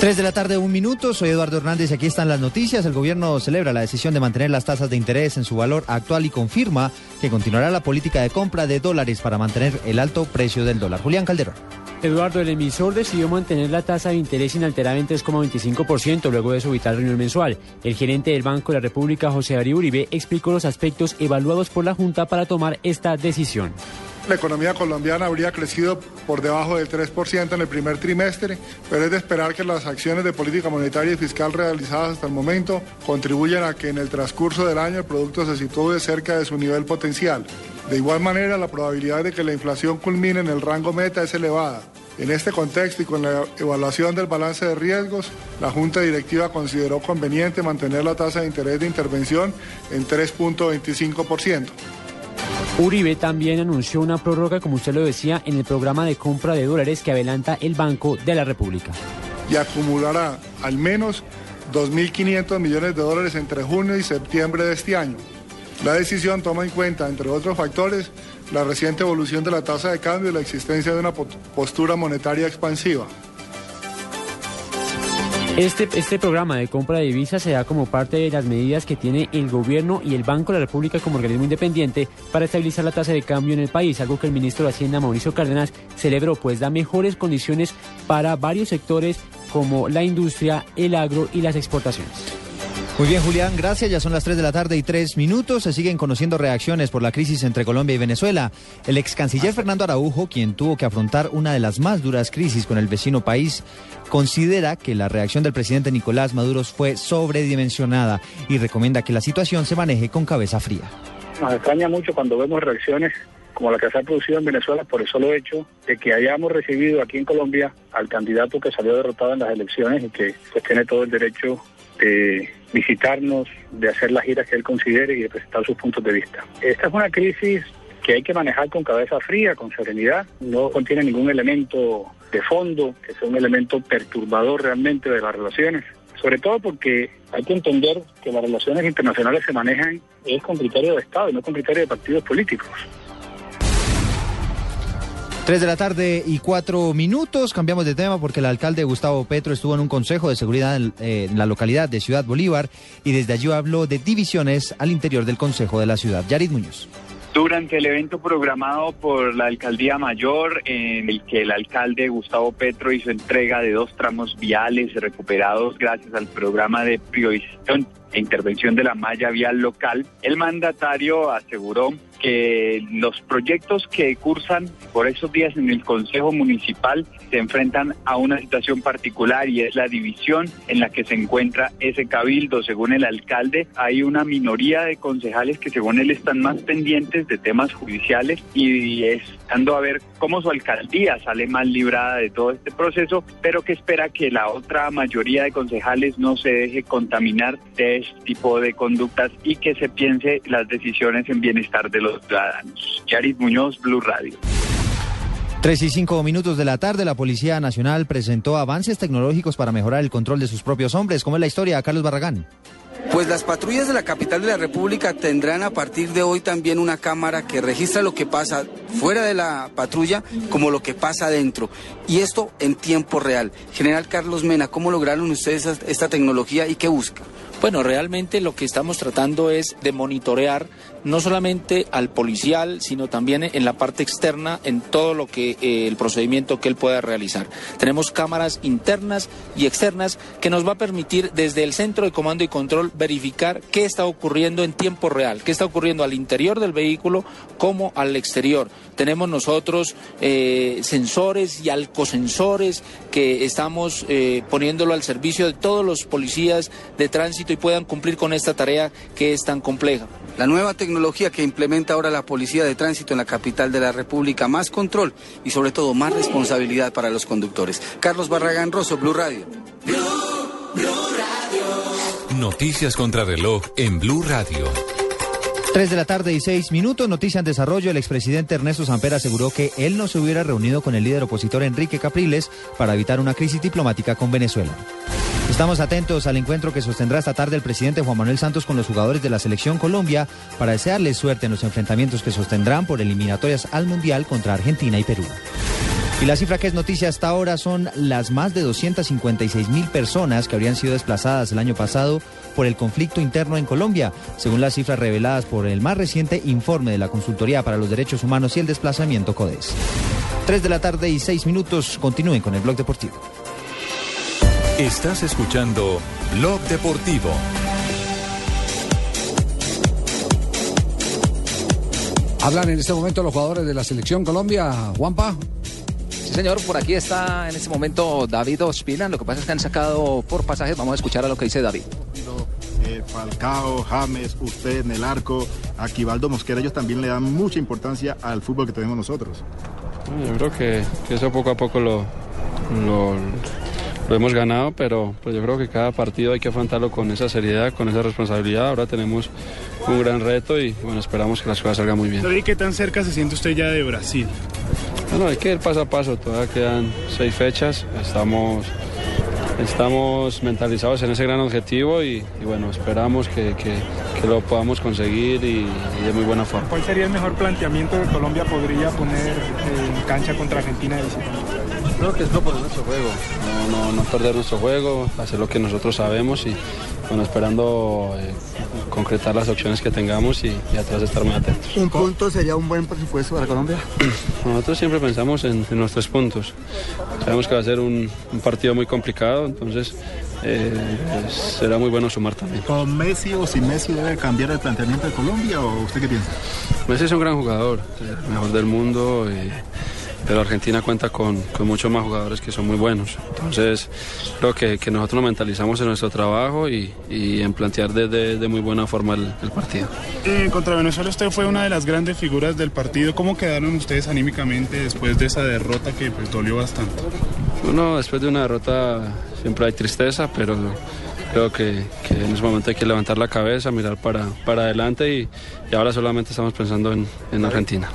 3 de la tarde, un minuto. Soy Eduardo Hernández y aquí están las noticias. El gobierno celebra la decisión de mantener las tasas de interés en su valor actual y confirma que continuará la política de compra de dólares para mantener el alto precio del dólar. Julián Calderón. Eduardo, el emisor decidió mantener la tasa de interés inalterada en 3,25% luego de su vital reunión mensual. El gerente del Banco de la República, José Darío Uribe, explicó los aspectos evaluados por la Junta para tomar esta decisión. La economía colombiana habría crecido por debajo del 3% en el primer trimestre, pero es de esperar que las acciones de política monetaria y fiscal realizadas hasta el momento contribuyan a que en el transcurso del año el producto se sitúe cerca de su nivel potencial. De igual manera, la probabilidad de que la inflación culmine en el rango meta es elevada. En este contexto y con la evaluación del balance de riesgos, la Junta Directiva consideró conveniente mantener la tasa de interés de intervención en 3.25%. Uribe también anunció una prórroga, como usted lo decía, en el programa de compra de dólares que adelanta el Banco de la República. y acumulará al menos 2.500 millones de dólares entre junio y septiembre de este año. La decisión toma en cuenta, entre otros factores, la reciente evolución de la tasa de cambio y la existencia de una po- postura monetaria expansiva. Este, este programa de compra de divisas se da como parte de las medidas que tiene el gobierno y el Banco de la República como organismo independiente para estabilizar la tasa de cambio en el país, algo que el ministro de Hacienda, Mauricio Cárdenas, celebró, pues da mejores condiciones para varios sectores como la industria, el agro y las exportaciones. Muy bien, Julián, gracias. Ya son las 3 de la tarde y 3 minutos. Se siguen conociendo reacciones por la crisis entre Colombia y Venezuela. El ex canciller Fernando Araujo, quien tuvo que afrontar una de las más duras crisis con el vecino país, considera que la reacción del presidente Nicolás Maduro fue sobredimensionada y recomienda que la situación se maneje con cabeza fría. Nos extraña mucho cuando vemos reacciones como la que se ha producido en Venezuela por el solo hecho de que hayamos recibido aquí en Colombia al candidato que salió derrotado en las elecciones y que pues, tiene todo el derecho de visitarnos, de hacer las giras que él considere y de presentar sus puntos de vista. Esta es una crisis que hay que manejar con cabeza fría, con serenidad, no contiene ningún elemento de fondo, que sea un elemento perturbador realmente de las relaciones, sobre todo porque hay que entender que las relaciones internacionales se manejan es con criterio de Estado y no con criterio de partidos políticos. Tres de la tarde y cuatro minutos. Cambiamos de tema porque el alcalde Gustavo Petro estuvo en un consejo de seguridad en, eh, la localidad de Ciudad Bolívar y desde allí habló de divisiones al interior del consejo de la ciudad. Yarid Muñoz. Durante el evento programado por la Alcaldía Mayor, en el que el alcalde Gustavo Petro hizo entrega de dos tramos viales recuperados gracias al programa de priorización e intervención de la malla vial local, el mandatario aseguró que los proyectos que cursan por esos días en el Consejo Municipal se enfrentan a una situación particular y es la división en la que se encuentra ese cabildo. Según el alcalde, hay una minoría de concejales que según él están más pendientes de temas judiciales y a ver cómo su alcaldía sale más librada de todo este proceso, pero que espera que la otra mayoría de concejales no se deje contaminar de este tipo de conductas y que se piense las decisiones en bienestar de los ciudadanos. Yaris Muñoz, Blue Radio. Tres y cinco minutos de la tarde, la Policía Nacional presentó avances tecnológicos para mejorar el control de sus propios hombres. ¿Cómo es la historia, Carlos Barragán? Pues las patrullas de la capital de la República tendrán a partir de hoy también una cámara que registra lo que pasa fuera de la patrulla como lo que pasa adentro. Y esto en tiempo real. General Carlos Mena, ¿cómo lograron ustedes esta tecnología y qué busca? Bueno, realmente lo que estamos tratando es de monitorear no solamente al policial, sino también en la parte externa, en todo lo que eh, el procedimiento que él pueda realizar. Tenemos cámaras internas y externas que nos va a permitir desde el centro de comando y control verificar qué está ocurriendo en tiempo real, qué está ocurriendo al interior del vehículo como al exterior. Tenemos nosotros eh, sensores y alcosensores que estamos eh, poniéndolo al servicio de todos los policías de tránsito y puedan cumplir con esta tarea que es tan compleja. La nueva tecnología que implementa ahora la Policía de Tránsito en la capital de la República, más control y sobre todo más responsabilidad para los conductores. Carlos Barragán Rosso, Blue Radio. Noticias contra reloj en Blue Radio. Tres de la tarde y seis minutos, noticia en desarrollo. El expresidente Ernesto Samper aseguró que él no se hubiera reunido con el líder opositor Enrique Capriles para evitar una crisis diplomática con Venezuela. Estamos atentos al encuentro que sostendrá esta tarde el presidente Juan Manuel Santos con los jugadores de la selección Colombia para desearles suerte en los enfrentamientos que sostendrán por eliminatorias al Mundial contra Argentina y Perú. Y la cifra que es noticia hasta ahora son las más de 256 mil personas que habrían sido desplazadas el año pasado por el conflicto interno en Colombia, según las cifras reveladas por el más reciente informe de la Consultoría para los Derechos Humanos y el Desplazamiento CODES. Tres de la tarde y seis minutos, continúen con el blog deportivo. Estás escuchando Blog Deportivo. Hablan en este momento los jugadores de la selección Colombia, Juanpa. Sí, señor, por aquí está en este momento David Ospina. Lo que pasa es que han sacado por pasajes. Vamos a escuchar a lo que dice David. Eh, Falcao, James, usted en el arco, Aquivaldo Mosquera, ellos también le dan mucha importancia al fútbol que tenemos nosotros. Yo creo que, que eso poco a poco lo, lo, lo hemos ganado, pero pues yo creo que cada partido hay que afrontarlo con esa seriedad, con esa responsabilidad. Ahora tenemos un gran reto y bueno, esperamos que las cosas salgan muy bien. ¿Y qué tan cerca se siente usted ya de Brasil? Bueno, hay que ir paso a paso, todavía quedan seis fechas, estamos, estamos mentalizados en ese gran objetivo y, y bueno, esperamos que, que- que lo podamos conseguir y, y de muy buena forma. ¿Cuál sería el mejor planteamiento que Colombia podría poner en cancha contra Argentina de visita? Creo que es no poner nuestro juego, no, no, no perder nuestro juego, hacer lo que nosotros sabemos y bueno, esperando eh, concretar las opciones que tengamos y, y atrás estar muy atentos. ¿Un punto sería un buen presupuesto para Colombia? Nosotros siempre pensamos en, en nuestros puntos. Sabemos que va a ser un, un partido muy complicado, entonces eh, pues, será muy bueno sumar también. ¿Con Messi o sin Messi debe cambiar el planteamiento de Colombia o usted qué piensa? Messi es un gran jugador, el mejor del mundo, eh, pero Argentina cuenta con, con muchos más jugadores que son muy buenos. Entonces creo que, que nosotros nos mentalizamos en nuestro trabajo y, y en plantear de, de- de muy buena forma el- el partido. Eh, contra Venezuela usted fue una de las grandes figuras del partido. ¿Cómo quedaron ustedes anímicamente después de esa derrota que pues, dolió bastante? Bueno, después de una derrota siempre hay tristeza, pero creo que, que en ese momento hay que levantar la cabeza, mirar para, para adelante y, y ahora solamente estamos pensando en, en Argentina.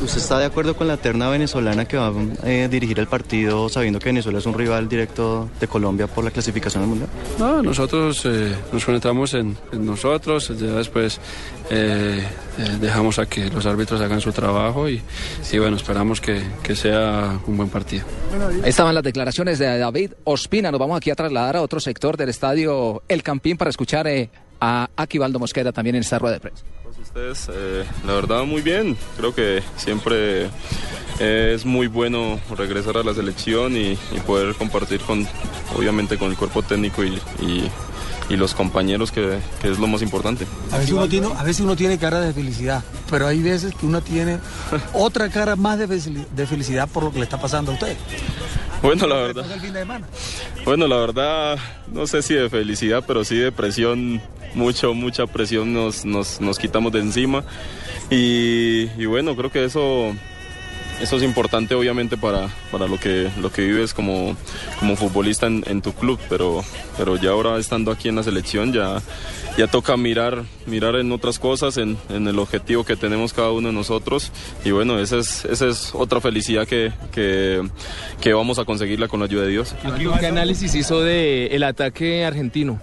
¿Usted está de acuerdo con la terna venezolana que va a eh, dirigir el partido sabiendo que Venezuela es un rival directo de Colombia por la clasificación al Mundial? No, nosotros eh, nos concentramos en, en nosotros, ya después eh, eh, dejamos a que los árbitros hagan su trabajo y, y bueno, esperamos que, que sea un buen partido. Ahí estaban las declaraciones de David Ospina. Nos vamos aquí a trasladar a otro sector del estadio El Campín para escuchar eh, a Aquivaldo Mosquera también en esta rueda de prensa. Ustedes, eh, la verdad, muy bien. Creo que siempre eh, es muy bueno regresar a la selección y, y poder compartir con, obviamente, con el cuerpo técnico y, y- y los compañeros, que, que es lo más importante. A veces, uno tiene, a veces uno tiene cara de felicidad, pero hay veces que uno tiene otra cara más de, de felicidad por lo que le está pasando a usted. Bueno, la verdad. Bueno, la verdad, no sé si de felicidad, pero sí de presión, mucho, mucha presión nos, nos, nos quitamos de encima. Y, y bueno, creo que eso, eso es importante obviamente para, para lo, que, lo que vives como, como futbolista en, en tu club, pero, pero ya ahora estando aquí en la selección ya, ya toca mirar, mirar en otras cosas, en, en el objetivo que tenemos cada uno de nosotros. Y bueno, esa es, esa es otra felicidad que, que, que vamos a conseguirla con la ayuda de Dios. ¿Qué análisis hizo del ataque argentino?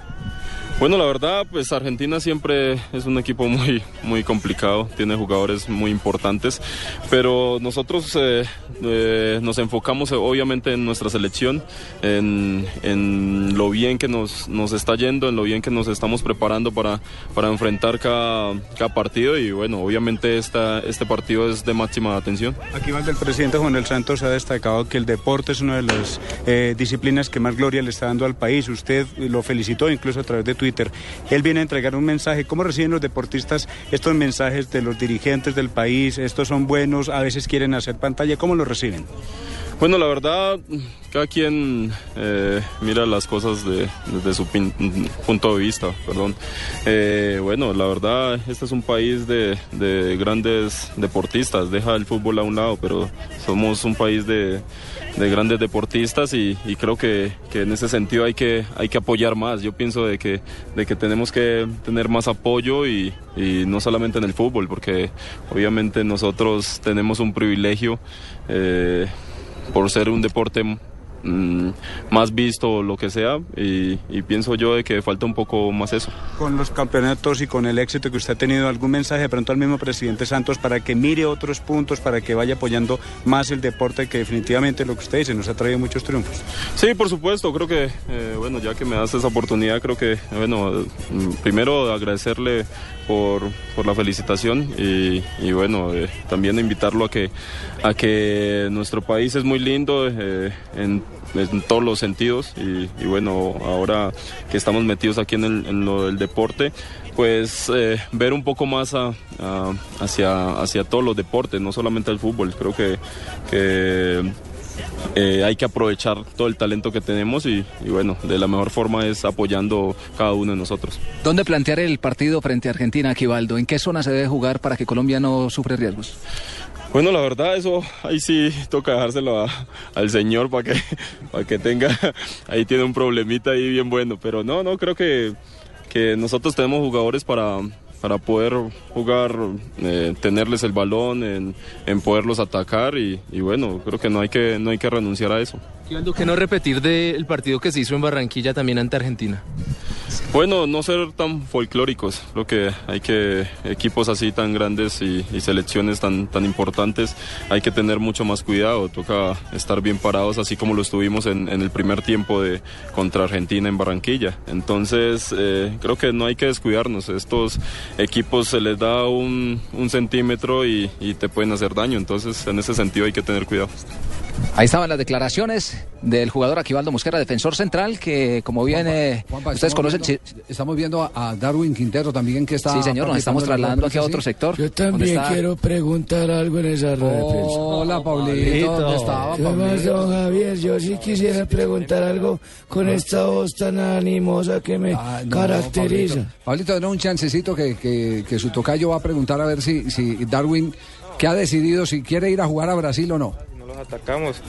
Bueno, la verdad, pues Argentina siempre es un equipo muy, muy complicado, tiene jugadores muy importantes, pero nosotros eh, eh, nos enfocamos eh, obviamente en nuestra selección, en, en lo bien que nos, nos está yendo, en lo bien que nos estamos preparando para, para enfrentar cada, cada partido y bueno, obviamente esta, este partido es de máxima atención. Aquí más del presidente Juan del Santos ha destacado que el deporte es una de las eh, disciplinas que más gloria le está dando al país. Usted lo felicitó incluso a través de Twitter. Él viene a entregar un mensaje. ¿Cómo reciben los deportistas estos mensajes de los dirigentes del país? ¿Estos son buenos? ¿A veces quieren hacer pantalla? ¿Cómo lo reciben? Bueno, la verdad, cada quien eh, mira las cosas de- desde su pin- punto de vista, perdón. Eh, bueno, la verdad, este es un país de, de grandes deportistas, deja el fútbol a un lado, pero somos un país de, de grandes deportistas y, y creo que, que en ese sentido hay que, hay que apoyar más. Yo pienso de que, de que tenemos que tener más apoyo y, y no solamente en el fútbol, porque obviamente nosotros tenemos un privilegio. eh, por ser un deporte mm, más visto o lo que sea y, y pienso yo de que falta un poco más eso. Con los campeonatos y con el éxito que usted ha tenido, ¿algún mensaje de pronto al mismo presidente Santos para que mire otros puntos, para que vaya apoyando más el deporte que definitivamente lo que usted dice nos ha traído muchos triunfos? Sí, por supuesto, creo que, eh, bueno, ya que me das esa oportunidad, creo que, bueno, mm, primero agradecerle por, por la felicitación y, bueno, eh, también invitarlo a que, a que nuestro país es muy lindo eh, en, en todos los sentidos y, bueno, ahora que estamos metidos aquí en, el- lo del deporte, pues eh, ver un poco más hacia, hacia todos los deportes, no solamente el fútbol, creo que eh, hay que aprovechar todo el talento que tenemos y, y bueno, de la mejor forma es apoyando cada uno de nosotros. ¿Dónde plantear el partido frente a Argentina, Aquivaldo? ¿En qué zona se debe jugar para que Colombia no sufra riesgos? Bueno, la verdad, eso ahí sí toca dejárselo a- al señor para que, para que tenga, ahí tiene un problemita ahí bien bueno, pero no, no, creo que, que nosotros tenemos jugadores para, para poder jugar, eh, tenerles el balón, en, en poderlos atacar y, y bueno, creo que no hay que, no hay que renunciar a eso. ¿qué no repetir del partido que se hizo en Barranquilla también ante Argentina? Bueno, no ser tan folclóricos. Creo que hay que equipos así tan grandes y, selecciones tan, tan importantes, hay que tener mucho más cuidado. Toca estar bien parados, así como lo estuvimos en, el primer tiempo de contra Argentina en Barranquilla. Entonces, eh, creo que no hay que descuidarnos. Estos equipos se les da un, centímetro y te pueden hacer daño. Entonces, en ese sentido hay que tener cuidado. Ahí estaban las declaraciones del jugador Aquivaldo Mosquera, defensor central, que como bien eh, Juanpa, ustedes conocen... viendo- estamos viendo a, a Darwin Quintero también que está. Sí, señor, nos estamos trasladando aquí a otro ¿sí? sector. Yo también quiero preguntar algo en esa rueda de prensa. Hola, Pablito, ¿dónde estaba, ¿Qué más, Pablito? don Javier? Yo sí quisiera preguntar algo con esta voz tan animosa que me Ah, no, caracteriza. Pablito, Pablito, denle un chancecito que, que, que su tocayo va a preguntar a ver si, si Darwin, que ha decidido si quiere ir a jugar a Brasil o no. Atacamos,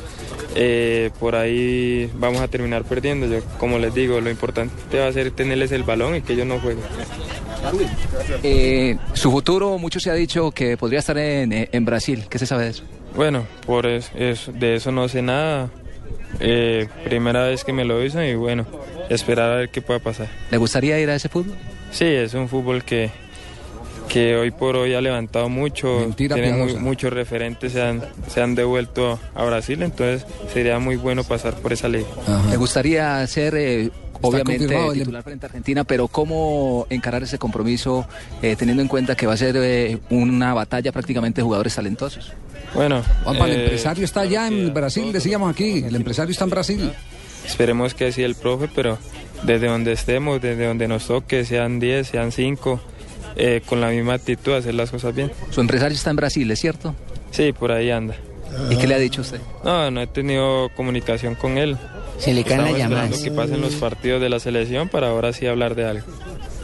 eh, por ahí vamos a terminar perdiendo. Yo, como les digo, lo importante va a ser tenerles el balón y que ellos no jueguen. Eh, su futuro, mucho se ha dicho que podría estar en, eh, en Brasil. ¿Qué se sabe de eso? Bueno, por es- es- de eso no sé nada. Eh, primera vez que me lo dicen y bueno, esperar a ver qué pueda pasar. ¿Le gustaría ir a ese fútbol? Sí, es un fútbol que, que hoy por hoy ha levantado mucho. Mentira muy- muchos referentes se han, se han devuelto a Brasil, entonces sería muy bueno pasar por esa liga. ¿Le gustaría ser, eh, obviamente, el- titular frente a Argentina, pero cómo encarar ese compromiso eh, teniendo en cuenta que va a ser eh, una batalla prácticamente de jugadores talentosos? Bueno, Juanpa, el eh, empresario está allá en Brasil, decíamos aquí. El empresario está en Brasil. Esperemos que sí el profe, pero desde donde estemos, desde donde nos toque, sean 10, sean 5, eh, con la misma actitud, hacer las cosas bien. Su empresario está en Brasil, ¿es cierto? Sí, por ahí anda. ¿Y qué le ha dicho usted? No, no he tenido comunicación con él. Se le caen las Estamos llamadas. que pasen los partidos de la selección para ahora sí hablar de algo.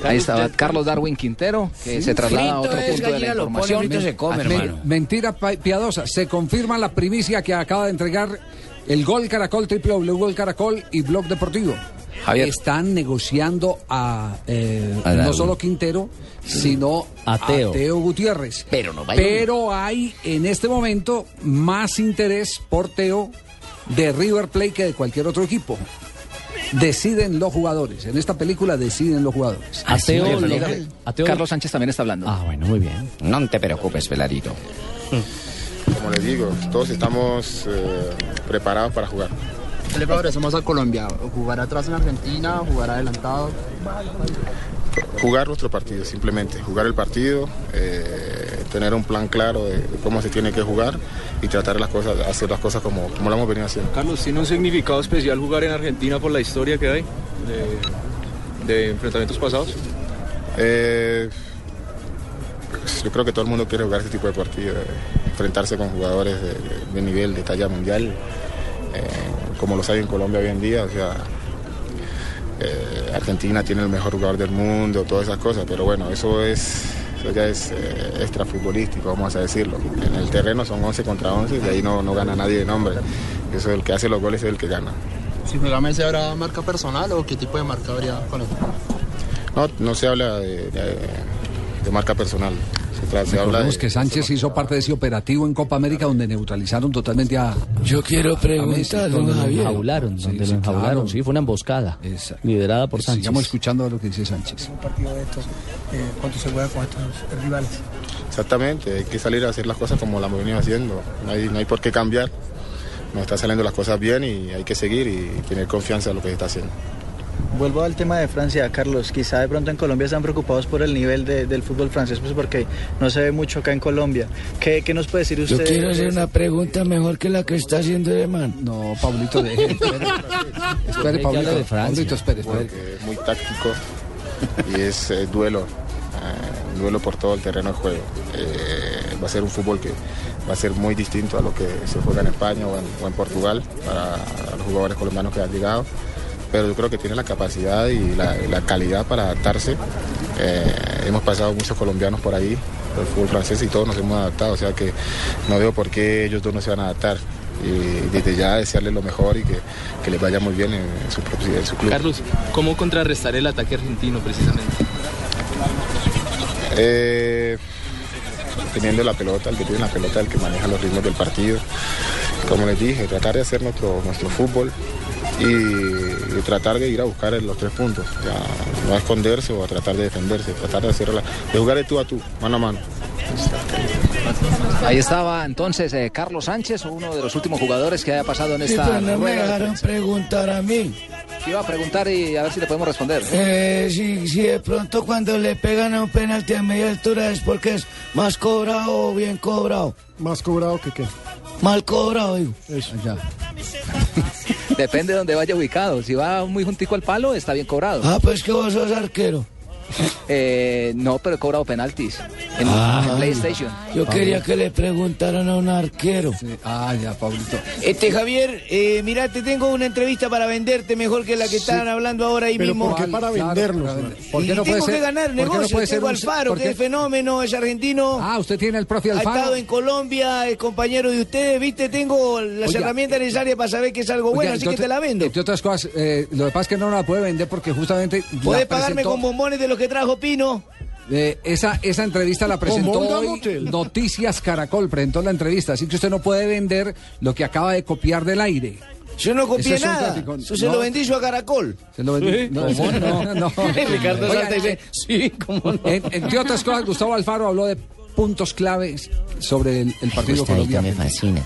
Ahí estaba Carlos Darwin Quintero, que se traslada a otro punto de la información. Men- Mentira pa- piadosa. Se confirma la primicia que acaba de entregar el Gol Caracol, www Caracol y Blog Deportivo. Javier. Están negociando a, eh, A no solo Quintero, sino A Teo. Gutiérrez. Pero no va a Pero hay en este momento más interés por Teo de River Plate que de cualquier otro equipo. Deciden los jugadores. En esta película deciden los jugadores. Ah, sí, Ateo, Carlos Sánchez también está hablando. Ah, bueno, muy bien. No te preocupes, Velarito. Como les digo, todos estamos eh, preparados para jugar. ¿Qué le favorece más a Colombia? ¿Jugar atrás en Argentina? ¿Jugar adelantado? Jugar nuestro partido, simplemente. Jugar el partido, eh, tener un plan claro de, cómo se tiene que jugar y tratar las cosas, hacer las cosas como, como lo hemos venido haciendo. Carlos, ¿tiene un significado especial jugar en Argentina por la historia que hay de, de enfrentamientos pasados? Eh, pues, yo creo que todo el mundo quiere jugar este tipo de partido, eh, enfrentarse con jugadores de, de nivel, de talla mundial, eh, como los hay en Colombia hoy en día. O sea, eh, Argentina tiene el mejor jugador del mundo, todas esas cosas, pero bueno, eso es eso ya es eh, extra futbolístico, vamos a decirlo. En el terreno son 11 contra 11 y ahí no, no gana nadie de nombre. Eso el que hace los goles es el que gana. Si juega Messi, ¿habrá marca personal o qué tipo de marca habría con él? No, no se habla de, de- de marca personal. Se, habla de, que Sánchez hizo parte de ese operativo en Copa América donde neutralizaron totalmente a. Yo quiero preguntar, donde lo. Enjaularon, Sí, donde sí, lo enjaularon. claro. Sí, fue una emboscada. Liderada por Sánchez. Sigamos escuchando lo que dice Sánchez. un partido de estos, eh, cuánto se juega con estos rivales. Exactamente, hay que salir a hacer las cosas como las hemos venido haciendo. No hay, no hay por qué cambiar. Nos están saliendo las cosas bien y hay que seguir y tener confianza en lo que se está haciendo. Vuelvo al tema de Francia, Carlos. Quizá de pronto en Colombia están preocupados por el nivel de- del fútbol francés, pues porque no se ve mucho acá en Colombia. ¿Qué, qué nos puede decir Yo usted? quiero hacer una pregunta mejor que la que está haciendo el man. No, Pablito, deje. Espere, espere Pablito. Pablito, espere, espere. Es muy táctico y es eh, duelo, eh, duelo por todo el terreno de juego. Eh, va a ser un fútbol que va a ser muy distinto a lo que se juega en España o en, o en Portugal para los jugadores colombianos que han llegado. Pero yo creo que tiene la capacidad y la, la calidad para adaptarse. Eh, hemos pasado muchos colombianos por ahí, por el fútbol francés, y todos nos hemos adaptado. O sea que no veo por qué ellos dos no se van a adaptar. Y desde ya desearles lo mejor y que, que les vaya muy bien en su, propio- en su club. Carlos, ¿cómo contrarrestar el ataque argentino precisamente? Eh, teniendo la pelota, el que tiene la pelota, el que maneja los ritmos del partido. Como les dije, tratar de hacer nuestro, nuestro fútbol y, y tratar de ir a buscar los tres puntos. Sea, no a esconderse o a tratar de defenderse, tratar de, hacer la- de jugar de tú a tú, mano a mano. Ahí estaba entonces eh, Carlos Sánchez, uno de los últimos jugadores que haya pasado en Sí, esta pero no me dejaron preguntar a mí. Iba a preguntar y a ver si le podemos responder. Eh, si, si de pronto cuando le pegan a un penalti a media altura es porque es más cobrado o bien cobrado. ¿Más cobrado que qué? Mal cobrado, digo. Eso. Depende de donde vaya ubicado. Si va muy juntico al palo, está bien cobrado. Ah, pues que vos sos arquero. Eh, no, pero he cobrado penaltis en, Ah. en PlayStation. Yo quería que le preguntaran a un arquero. Ah, ya, Pablito. Este Javier, eh, mira, te tengo una entrevista para venderte mejor que la que estaban hablando ahora ahí Pero mismo. ¿por qué para Claro, vendernos? claro. ¿Por qué Y no puede tengo ser- que ganar no negocio. ser tengo un- Alfaro, que es fenómeno, es argentino. Ah, usted tiene el profe Ha Alfaro. estado en Colombia, es compañero de ustedes, viste, tengo las Oiga, herramientas necesarias para saber que es algo bueno, así que te la vendo. Entre otras cosas, eh, lo que pasa es que no la puede vender porque justamente. Podés pagarme presentó- con bombones de los que trajo Pino. Eh, esa, esa entrevista la presentó hoy Noticias Caracol, presentó la entrevista, así que usted no puede vender lo que acaba de copiar del aire. Yo no copié es nada. Eso se No. lo vendí yo a Caracol. Se lo vendí. ¿Sí? ¿Cómo no? no. Ricardo dice, eh, sí, cómo no. en- entre otras cosas, Gustavo Alfaro habló de puntos claves sobre el, el partido colombiano. me fascina.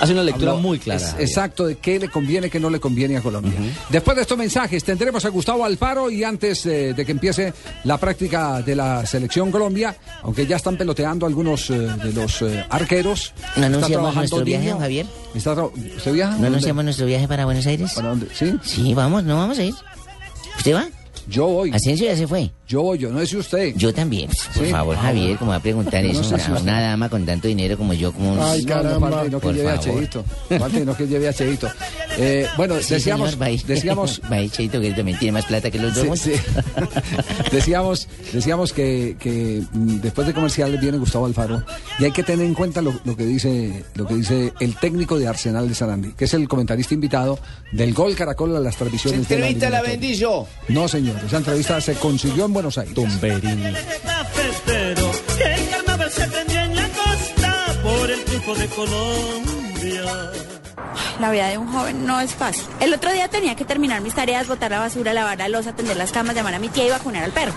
Hace una lectura Habló, muy clara. es- exacto, de qué le conviene, qué no le conviene a Colombia. Después de estos mensajes tendremos a Gustavo Alfaro y antes eh, de que empiece la práctica de la selección Colombia, aunque ya están peloteando algunos eh, de los eh, arqueros. ¿No anunciamos nuestro viaje, Niño. Javier? Está ¿Usted viaja? ¿No ¿Dónde? anunciamos nuestro viaje para Buenos Aires? ¿Para dónde? ¿Sí? Sí, vamos, no vamos a ir. ¿Usted va? Yo voy. Asensio ya se fue. Yo voy, yo no sé si usted. Yo también. Por Sí. favor, Javier. ¿cómo va a preguntar No eso? sé si a usted- una dama con tanto dinero como yo, como un... Ay, caramba. No, no que Por lleve a favor. Cheito. Aparte, no que lleve a Cheito. Eh, bueno, Sí, decíamos, señor, va ahí. decíamos, ahí, Cheito, que también tiene más plata que los dos. Sí, sí. decíamos, decíamos que, que, mm, después de comerciales viene Gustavo Alfaro y hay que tener en cuenta lo, lo que dice lo que dice el técnico de Arsenal de Sarandí, que es el comentarista invitado del Gol Caracol a las transmisiones de la entrevista la eliminatoria. vendí yo. No, señor, esa entrevista se consiguió en Buenos Aires. Tumberini. Pero que el carnaval se prendió en la costa por el triunfo de Colombia. La vida de un joven no es fácil. El otro día tenía que terminar mis tareas, botar la basura, lavar la losa, atender las camas, llamar a mi tía y vacunar al perro.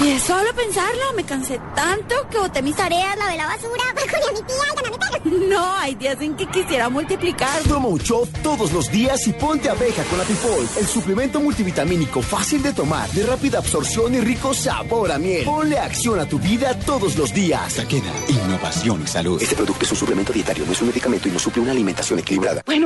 Y de solo pensarlo, me cansé tanto que boté mis tareas, lavé la basura, vacuné a mi tía y gané mi perro. No, hay días en que quisiera multiplicar. Toma un shot todos los días y ponte abeja con Apifol, el suplemento multivitamínico fácil de tomar, de rápida absorción y rico sabor a miel. Ponle acción a tu vida todos los días. Taqueda, innovación y salud. Este producto es un suplemento dietario, no es un medicamento y no suple una alimentación equilibrada. Bueno,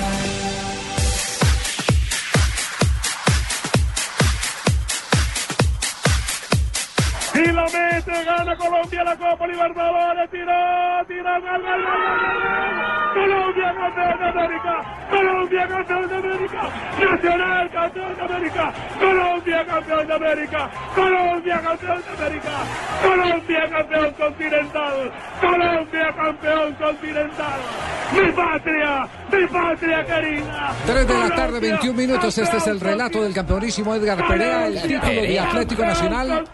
Mete, gana Colombia la Copa Libertadores, tiró, tiró, gol, gol. Colombia campeón de América, Colombia campeón de América, Nacional campeón de América, Colombia campeón de América, Colombia campeón de América, Colombia campeón continental, Colombia campeón continental, mi patria, mi patria querida. 3 de la tarde, Colombia, 21 minutos. Este es el relato del campeonísimo Edgar Perea, el título de Atlético Nacional.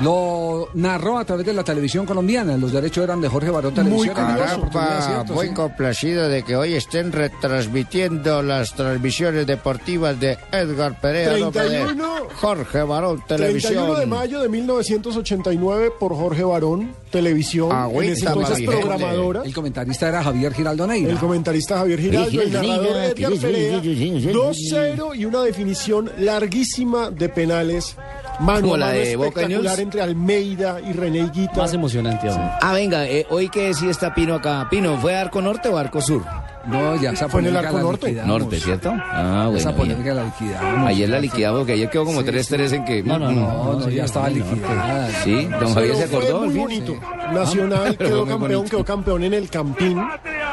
Lo narró a través de la televisión colombiana. Los derechos eran de Jorge Barón Televisión. en oportunidad, Caramba, muy Sí. complacido de que hoy estén retransmitiendo las transmisiones deportivas de Edgar Perea, no, 31. de Jorge Barón 31 Televisión. de mayo de 1989 por Jorge Barón, televisión, en ese entonces programadora. El comentarista era Javier Giraldo Neira. El comentarista Javier Giraldo, el narrador Neira, Edgar sí, sí, Perea, sí, sí, sí, sí. 2-0 y una definición larguísima de penales. Mano la mano de Boca espectacular entre Almeida y René Higuita. Más emocionante aún. Ah, venga, eh, hoy que sí está Pino acá. Pino, ¿fue arco norte o arco sur? No, ya esa Fue en el polémica arco la norte. liquidamos. Norte, ¿cierto? Ah, Esa bueno. polémica bien. la liquidamos. Ayer la liquidamos, que ayer quedó como 3-3 en que... No, no, no, Mm. no, ya estaba liquidada. Sí, don Javier se acordó. Fue muy bonito. Nacional Pero quedó campeón, bonito. quedó campeón en el Campín.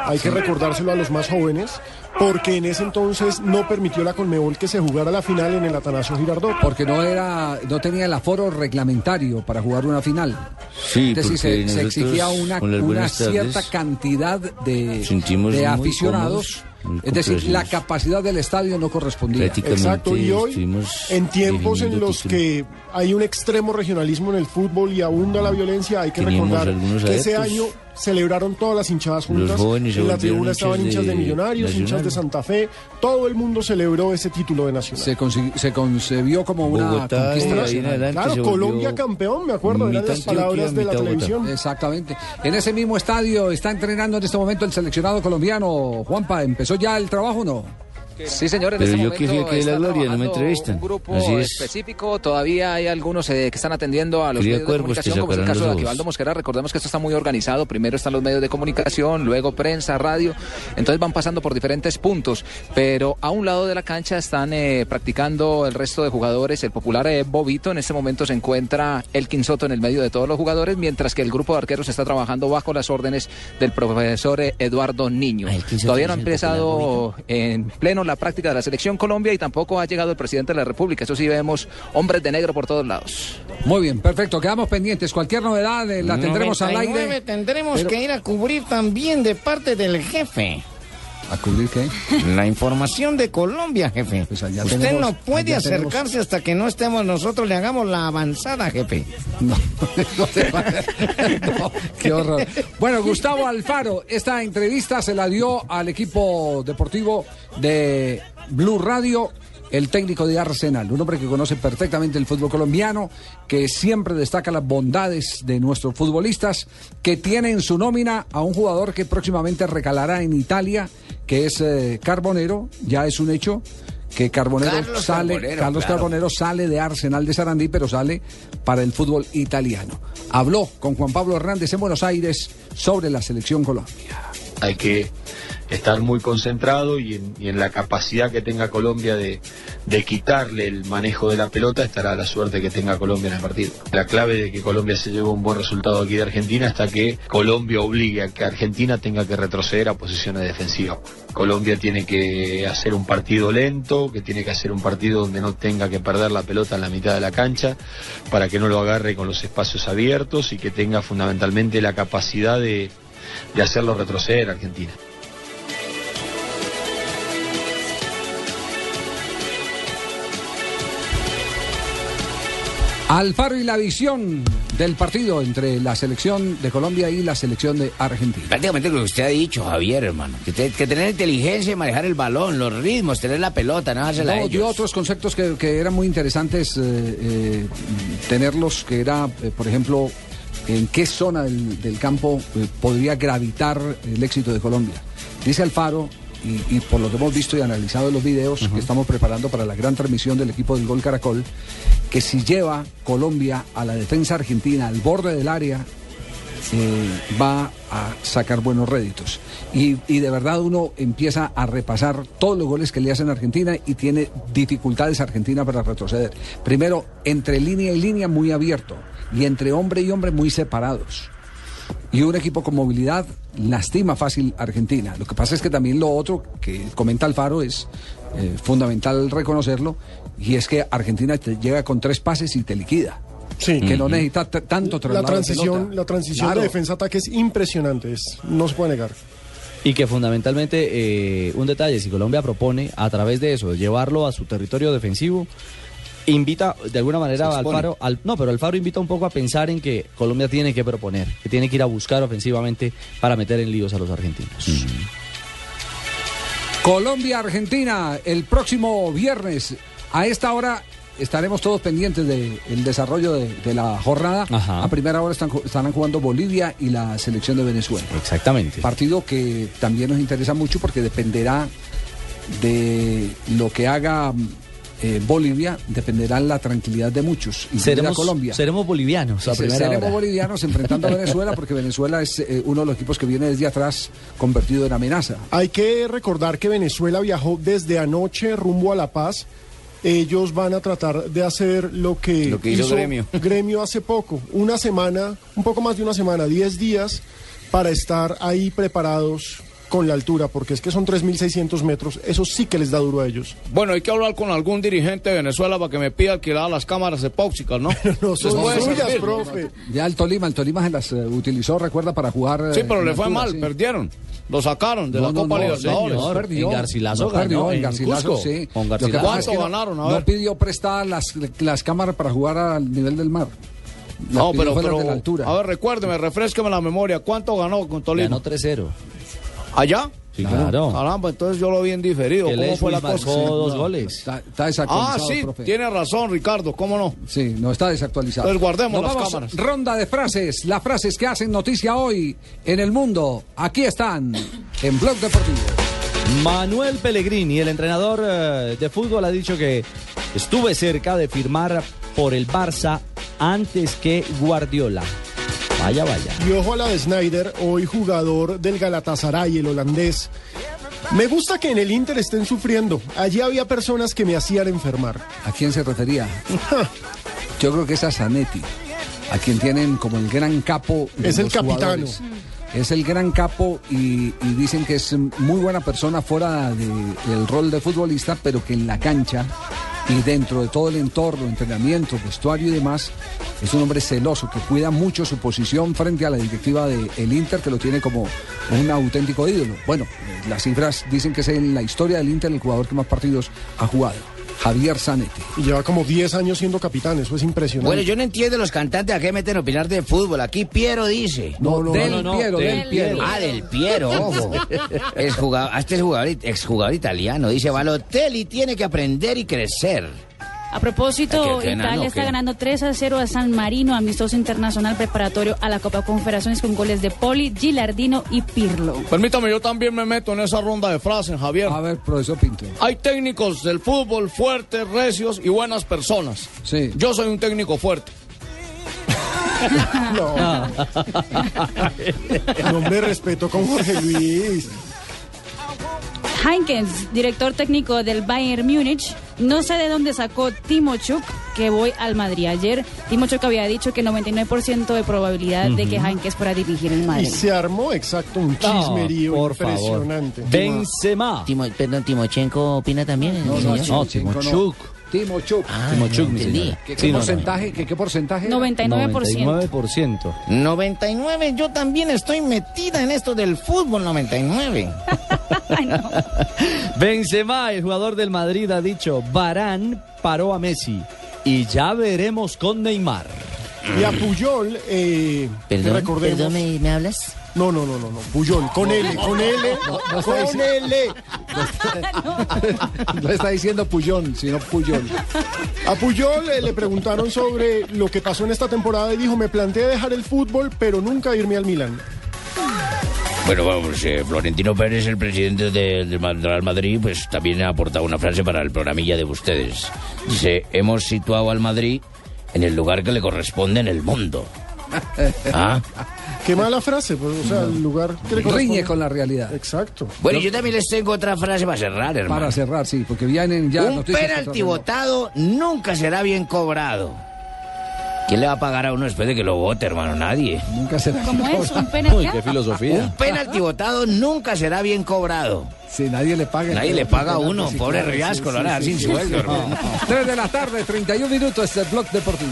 Hay que recordárselo a los más jóvenes, porque en ese entonces no permitió la Conmebol que se jugara la final en el Atanasio Girardot. Porque no era, no tenía el aforo reglamentario para jugar una final. Sí, es decir, se, porque se exigía una, una cierta cantidad de, de muy aficionados. Es decir, la capacidad del estadio no correspondía. Exacto, y hoy, en tiempos en los que hay un extremo regionalismo en el fútbol y abunda la violencia, hay que Teníamos recordar que ese año celebraron todas las hinchadas juntas. en la tribuna estaban hinchas de, de Millonarios, hinchas de Santa Fe, todo el mundo celebró ese título de Nacional. Se, se concebió como una Bogotá, conquista nacional. Claro, Colombia campeón, me acuerdo, eran las palabras de la Bogotá. televisión. Exactamente. En ese mismo estadio está entrenando en este momento el seleccionado colombiano. Juanpa, ¿empezó ya el trabajo no? Sí, señor, en Pero este yo momento que fui aquí de la Gloria, no me entrevistan. Un grupo Así es. específico, todavía hay algunos eh, que están atendiendo a los Cría medios de comunicación, que como es el caso de. Aquivaldo Mosquera. Recordemos que esto está muy organizado. Primero están los medios de comunicación, luego prensa, radio. Entonces van pasando por diferentes puntos. Pero a un lado de la cancha están eh, practicando el resto de jugadores. El popular eh, Bobito en este momento se encuentra el Quinsoto en el medio de todos los jugadores, mientras que el grupo de arqueros está trabajando bajo las órdenes del profesor eh, Eduardo Niño. Quinsoto Todavía no ha popular empezado en pleno la práctica de la selección Colombia y tampoco ha llegado el presidente de la República. Eso sí vemos hombres de negro por todos lados. Muy bien, perfecto. Quedamos pendientes. Cualquier novedad eh, la tendremos al 99 aire. tendremos Pero- que ir a cubrir también de parte del jefe. ¿A cubrir qué? La información de Colombia, jefe. Pues Usted tenemos- no puede tenemos- acercarse hasta que no estemos nosotros, le hagamos la avanzada, jefe. No, no te va- no, qué horror. Bueno, Gustavo Alfaro, esta entrevista se la dio al equipo deportivo de Blue Radio. El técnico de Arsenal, un hombre que conoce perfectamente el fútbol colombiano, que siempre destaca las bondades de nuestros futbolistas, que tiene en su nómina a un jugador que próximamente recalará en Italia, que es eh, Carbonero, ya es un hecho, que Carbonero Carlos sale, Carbonero, Carlos claro. Carbonero sale de Arsenal de Sarandí, pero sale para el fútbol italiano. Habló con Juan Pablo Hernández en Buenos Aires sobre la selección Colombia. hay que estar muy concentrado y en, la capacidad que tenga Colombia de, quitarle el manejo de la pelota estará la suerte que tenga Colombia en el partido. La clave de que Colombia se lleve un buen resultado aquí de Argentina hasta que Colombia obligue a que Argentina tenga que retroceder a posiciones defensivas. Colombia tiene que hacer un partido lento, que tiene que hacer un partido donde no tenga que perder la pelota en la mitad de la cancha para que no lo agarre con los espacios abiertos y que tenga fundamentalmente la capacidad de, hacerlo retroceder Argentina. Alfaro y la visión del partido entre la selección de Colombia y la selección de Argentina. Prácticamente lo que usted ha dicho, Javier, hermano. Que, te- que tener inteligencia y manejar el balón, los ritmos, tener la pelota, no dársela a No, dio otros conceptos que, que eran muy interesantes eh, eh, tenerlos, que era, eh, por ejemplo, en qué zona del, del campo podría gravitar el éxito de Colombia. Dice Alfaro, y, y por lo que hemos visto y analizado en los videos que estamos preparando para la gran transmisión del equipo del Gol Caracol, que si lleva Colombia a la defensa argentina al borde del área, eh, va a sacar buenos réditos. Y, y de verdad uno empieza a repasar todos los goles que le hacen a Argentina y tiene dificultades Argentina para retroceder. Primero, entre línea y línea muy abierto y entre hombre y hombre muy separados. Y un equipo con movilidad lastima fácil a Argentina. Lo que pasa es que también lo otro que comenta Alfaro es eh, fundamental reconocerlo y es que Argentina te llega con tres pases y te liquida. Sí. Que no necesita tanto La de transición, la transición Claro. de defensa-ataque es impresionante, es- no se puede negar. Y que fundamentalmente, eh, un detalle, si Colombia propone a través de eso, llevarlo a su territorio defensivo, invita de alguna manera Se a expone. Alfaro, al, no, pero Alfaro invita un poco a pensar en que Colombia tiene que proponer, que tiene que ir a buscar ofensivamente para meter en líos a los argentinos. Colombia-Argentina el próximo viernes. A esta hora estaremos todos pendientes del desarrollo de, de la jornada. A primera hora están, estarán jugando Bolivia y la selección de Venezuela. Exactamente. Partido que también nos interesa mucho porque dependerá de lo que haga eh, Bolivia, dependerá la tranquilidad de muchos, incluida Seremos, Colombia. seremos bolivianos a Sí, primera seremos hora. bolivianos enfrentando a Venezuela porque Venezuela es eh, uno de los equipos que viene desde atrás convertido en amenaza. Hay que recordar que Venezuela viajó desde anoche rumbo a La Paz. Ellos van a tratar de hacer lo que, Lo que hizo Gremio. Gremio hace poco, una semana, un poco más de una semana, 10 días, para estar ahí preparados con la altura, porque es que son 3.600 metros, eso sí que les da duro a ellos. Bueno, hay que hablar con algún dirigente de Venezuela para que me pida alquilar las cámaras epóxicas, ¿no? no son suyas, profe. Ya el Tolima, el Tolima se las eh, utilizó, recuerda, para jugar. Sí, eh, pero en le fue altura, mal, sí. perdieron. Lo sacaron de No, la no, Copa no, Libertadores. perdió. En Garcilaso No, perdió, en en Garcilaso, Cusco, sí. con Garcilaso. pasa es que ¿Cuánto no- ganaron? A No ver. pidió prestadas las, las cámaras para jugar al nivel del mar. No, pero, pero de la altura. a ver, recuérdeme, refresqueme la memoria. ¿Cuánto ganó con Tolima? Ganó 3-0. ¿Allá? Sí, claro. Caramba, entonces yo lo vi en diferido. ¿Cómo fue la cosa? marcó dos goles. Está, está Ah, desactualizado, sí, profe. tiene razón, Ricardo, ¿cómo no? Sí, no está desactualizado. Entonces guardemos Nos las vamos, cámaras. Ronda de frases, las frases que hacen noticia hoy en el mundo. Aquí están en Blog Deportivo. Manuel Pellegrini, el entrenador eh, de fútbol, ha dicho que estuve cerca de firmar por el Barça antes que Guardiola. Vaya, vaya. Y ojo a la de Snyder, hoy jugador del Galatasaray, el holandés. Me gusta que en el Inter estén sufriendo. Allí había personas que me hacían enfermar. ¿A quién se refería? Yo creo que es a Zanetti, a quien tienen como el gran capo. de Es el los capitano. jugadores. Es el gran capo y, y dicen que es muy buena persona fuera de- del rol de futbolista, pero que en la cancha y dentro de todo el entorno, entrenamiento, vestuario y demás, es un hombre celoso que cuida mucho su posición frente a la directiva del Inter, que lo tiene como un auténtico ídolo. Bueno, eh, las cifras dicen que es en la historia del Inter el jugador que más partidos ha jugado, Javier Zanetti. Y lleva como 10 años siendo capitán, eso es impresionante. Bueno, yo no entiendo los cantantes a qué meten a opinar de fútbol. Aquí Piero dice. No, no, del no, no, Piero, del del Piero. Ah, del Piero, ojo. Es jugador, este es jugador, exjugador italiano. Dice, Balotelli tiene que aprender y crecer. A propósito, ¿Qué, qué, enano, Italia está ganando 3 a 0 a San Marino, amistoso internacional preparatorio a la Copa Confederaciones con goles de Poli, Gilardino y Pirlo. Permítame, yo también me meto en esa ronda de frases, Javier. A ver, profesor Pinto. Hay técnicos del fútbol fuertes, recios y buenas personas. Sí. Yo soy un técnico fuerte. No. no me respeto con Jorge Luis. Heinkens, director técnico del Bayern Múnich, no sé de dónde sacó Timo Chuk que voy al Madrid. Ayer Timo Chuk había dicho que 99% de probabilidad de que Heinkens fuera a dirigir el Y Madrid. se armó, exacto, un No, chismerío por favor. impresionante. Benzema. Timo, perdón, Timochenko opina también. No, no? No, Timochuk. Timochuk. Ah, Timochuk, mi entendí. señora. ¿Qué, Sí, qué no, no, porcentaje? ¿Qué, qué porcentaje? era? 99%. 99%. 99, yo también estoy metida en esto del fútbol 99. Benzema, el jugador del Madrid, ha dicho, Barán paró a Messi y ya veremos con Neymar. Y a Puyol, eh, Perdón, recordemos. perdón, ¿me, me hablas? No, no, no, no, no. Puyol, con L, con L, con L. No está diciendo Puyón, sino Puyol. A Puyol eh, le preguntaron sobre lo que pasó en esta temporada y dijo, me planteé dejar el fútbol, pero nunca irme al Milán. Bueno, vamos, eh, Florentino Pérez, el presidente de- del Real Madrid, pues también ha aportado una frase para el programilla de ustedes. Dice, hemos situado al Madrid en el lugar que le corresponde en el mundo. ¿Ah? Qué mala frase, pues, o sea, el lugar que le Riñe con la realidad. Exacto. Bueno, yo también les tengo otra frase para cerrar, hermano. Para cerrar, sí, porque vienen ya Un noticias. penalti votado nunca será bien cobrado. ¿Quién le va a pagar a uno después de que lo vote, hermano? Nadie. Nunca será ¿Cómo bien es? ¿Un penalti? Uy, qué filosofía. Un penalti votado nunca será bien cobrado. Si nadie le paga. Nadie le paga a uno, pobre Riasco, lo van a dar sin sueldo, hermano. 3 de la tarde, 31 minutos, este blog deportivo.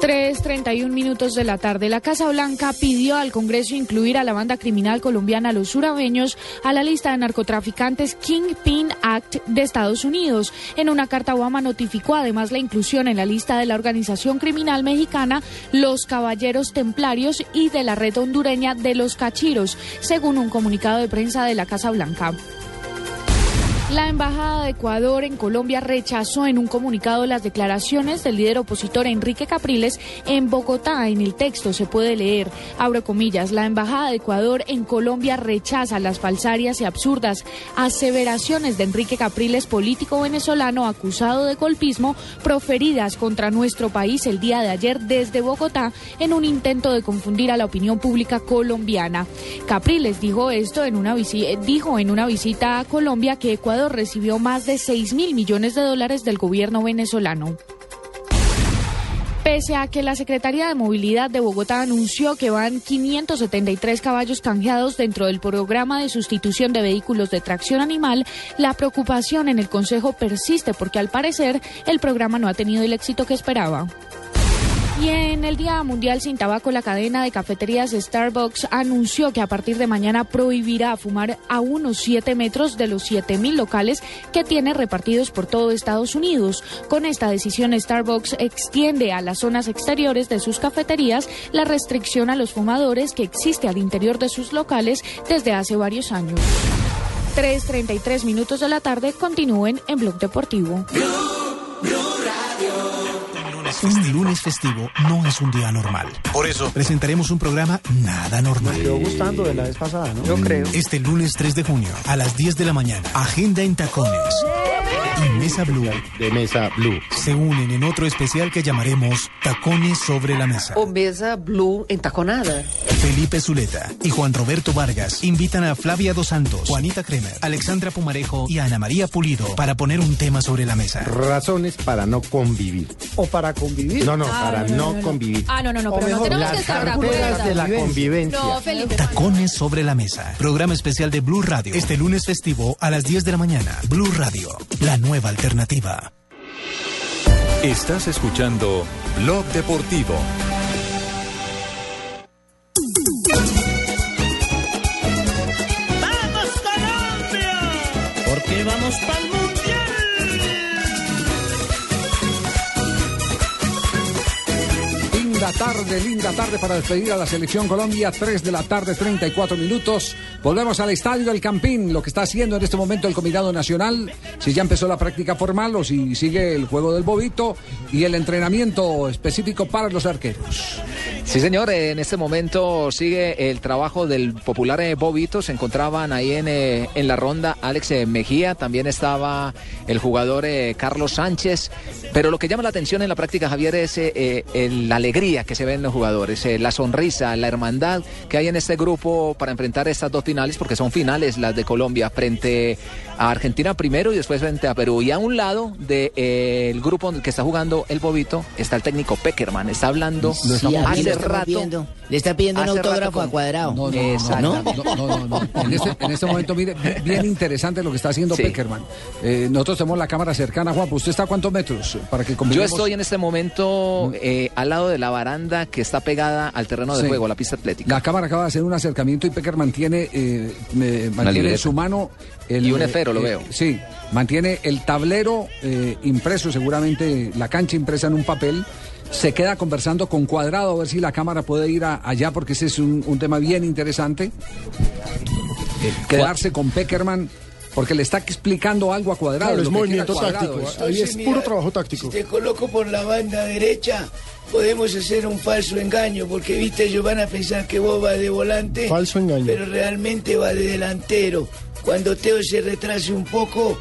3.31 minutos de la tarde. La Casa Blanca pidió al Congreso incluir a la banda criminal colombiana Los Surabeños a la lista de narcotraficantes Kingpin Act de Estados Unidos. En una carta, Obama notificó además la inclusión en la lista de la organización criminal mexicana Los Caballeros Templarios y de la red hondureña de los Cachiros, según un comunicado de prensa de la Casa Blanca. La Embajada de Ecuador en Colombia rechazó en un comunicado las declaraciones del líder opositor Enrique Capriles en Bogotá. En el texto se puede leer, abro comillas, la Embajada de Ecuador en Colombia rechaza las falsarias y absurdas aseveraciones de Enrique Capriles, político venezolano acusado de golpismo, proferidas contra nuestro país el día de ayer desde Bogotá en un intento de confundir a la opinión pública colombiana. Capriles dijo esto en una, dijo en una visita a Colombia que Ecuador recibió más de 6 mil millones de dólares del gobierno venezolano. Pese a que la Secretaría de Movilidad de Bogotá anunció que van 573 caballos canjeados dentro del programa de sustitución de vehículos de tracción animal, la preocupación en el Consejo persiste porque al parecer el programa no ha tenido el éxito que esperaba. Y en el Día Mundial sin Tabaco, la cadena de cafeterías Starbucks anunció que a partir de mañana prohibirá fumar a unos 7 metros de los 7.000 locales que tiene repartidos por todo Estados Unidos. Con esta decisión, Starbucks extiende a las zonas exteriores de sus cafeterías la restricción a los fumadores que existe al interior de sus locales desde hace varios años. 3.33 minutos de la tarde continúen en Blog Deportivo. Un lunes festivo no es un día normal. Por eso presentaremos un programa nada normal. Me quedó gustando de la vez pasada, ¿no? Yo creo. Este lunes 3 de junio a las 10 de la mañana, Agenda en Tacones y Mesa Blue de Mesa Blue se unen en otro especial que llamaremos Tacones sobre la Mesa. O mesa blue entaconada. Felipe Zuleta y Juan Roberto Vargas invitan a Flavia Dos Santos, Juanita Kremer, Alexandra Pumarejo y Ana María Pulido para poner un tema sobre la mesa. Razones para no convivir. O para convivir. No, no, Ah, para no, no, no, no. convivir. Ah, no, no, no, O pero no mejor, tenemos las que estar de acuerdo. de la convivencia. No, Felipe. Tacones sobre la mesa. Programa especial de Blue Radio. Este lunes festivo a las 10 de la mañana. Blue Radio, la nueva alternativa. Estás escuchando Blog Deportivo. ¡Vamos Colombia! Porque vamos para Tarde, linda tarde para despedir a la selección Colombia. 3 de la tarde, 34 minutos. Volvemos al estadio del Campín. Lo que está haciendo en este momento el Combinado Nacional. Si ya empezó la práctica formal o si sigue el juego del bobito y el entrenamiento específico para los arqueros. Sí, señor, en este momento sigue el trabajo del popular eh, Bobito. Se encontraban ahí en, eh, en la ronda Alex eh, Mejía, también estaba el jugador Carlos Sánchez. Pero lo que llama la atención en la práctica, Javier, es la alegría que se ve en los jugadores, eh, la sonrisa, la hermandad que hay en este grupo para enfrentar estas dos finales, porque son finales las de Colombia frente a Argentina primero y después frente a Perú. Y a un lado del grupo en el que está jugando el Bobito está el técnico Peckerman. Está hablando Sí, hace rato. Le está pidiendo un autógrafo con- a Cuadrado. No, no, no, Exacto. no, no, no, no, no. En, este, en este momento, mire, bi- bien interesante lo que está haciendo Sí. Peckerman. Eh, nosotros tenemos la cámara cercana, Juan. ¿Usted está a cuántos metros? Para que Yo estoy en este momento eh, al lado de la baranda que está pegada al terreno de Sí. juego, la pista atlética. La cámara acaba de hacer un acercamiento y Peckerman tiene, eh, mantiene en su mano el, Y un esfero, lo eh, veo. Sí, mantiene el tablero eh, impreso, seguramente la cancha impresa en un papel. Se queda conversando con Cuadrado a ver si la cámara puede ir a- allá porque ese es un, un tema bien interesante. Eh, quedarse con Peckerman porque le está explicando algo a Cuadrado. Claro, es movimiento táctico. Ahí es puro trabajo táctico. Si te coloco por la banda derecha, podemos hacer un falso engaño, porque viste, ellos van a pensar que vos vas de volante. Falso engaño. Pero realmente va de delantero. Cuando Teo se retrase un poco,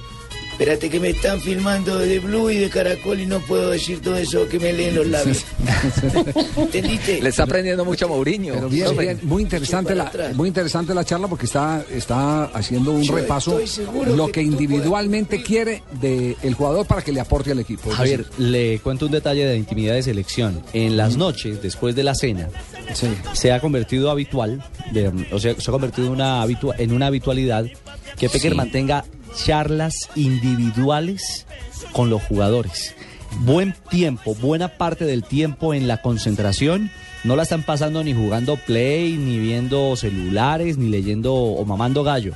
espérate que me están filmando de Blue y de Caracol y no puedo decir todo eso que me leen los labios. ¿Entendiste? Le está aprendiendo mucho a Mourinho. Pero bien, muy interesante la, muy interesante la charla porque está, está haciendo un Yo repaso lo que individualmente quiere del jugador para que le aporte al equipo. Javier, decir, le cuento un detalle de intimidad de selección. En las noches, después de la cena, se ha convertido habitual, de- o sea, se ha convertido en una, habitua- en una habitualidad que Pecker Sí. mantenga charlas individuales con los jugadores. Buen tiempo, buena parte del tiempo en la concentración. No la están pasando ni jugando play, ni viendo celulares, ni leyendo o mamando gallo.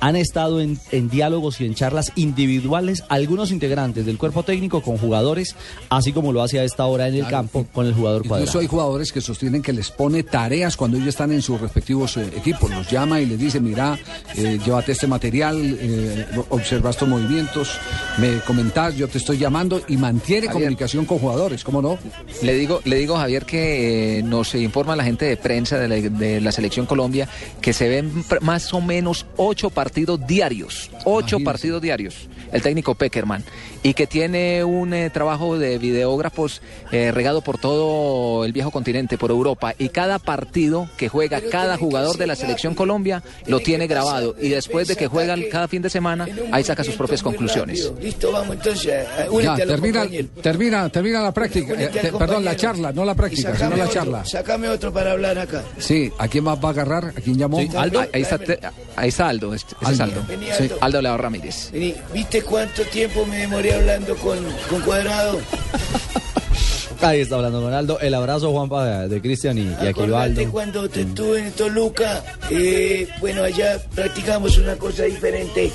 Han estado en, en diálogos y en charlas individuales algunos integrantes del cuerpo técnico con jugadores, así como lo hace a esta hora en el Claro. campo con el jugador Incluso cuadrado. hay jugadores que sostienen que les pone tareas cuando ellos están en sus respectivos eh, equipos. Los llama y les dice, mira, eh, llévate este material, eh, observa estos movimientos, me comentás, yo te estoy llamando y mantiene Javier. comunicación con jugadores, ¿cómo no? Le digo, le digo Javier que eh, nos informa la gente de prensa de la, de la selección Colombia que se ven más o menos ocho partidos diarios, ocho partidos diarios, el técnico Peckerman, y que tiene un eh, trabajo de videógrafos eh, regado por todo el viejo continente, por Europa, y cada partido que juega cada jugador de la selección Colombia lo tiene grabado, y después de que juegan cada fin de semana, ahí saca sus propias conclusiones. Listo, vamos entonces. únete Ya, termina, termina, termina la práctica, eh, te- perdón, la charla, no la práctica, sino la charla. Sácame otro para hablar acá. Sí, ¿a quién más va a agarrar? ¿A quién llamó? Aldo, ahí está, te- ahí está Aldo, ese es Aldo. Aldo. Sí. Aldo. Aldo Leao Ramírez. Vení, ¿viste cuánto tiempo me demoré hablando con, con Cuadrado? Ahí está hablando con Aldo. El abrazo, Juanpa, de, Cristian y, y aquí va Acordate Aldo. cuando te estuve en Toluca, eh, bueno, allá practicamos una cosa diferente.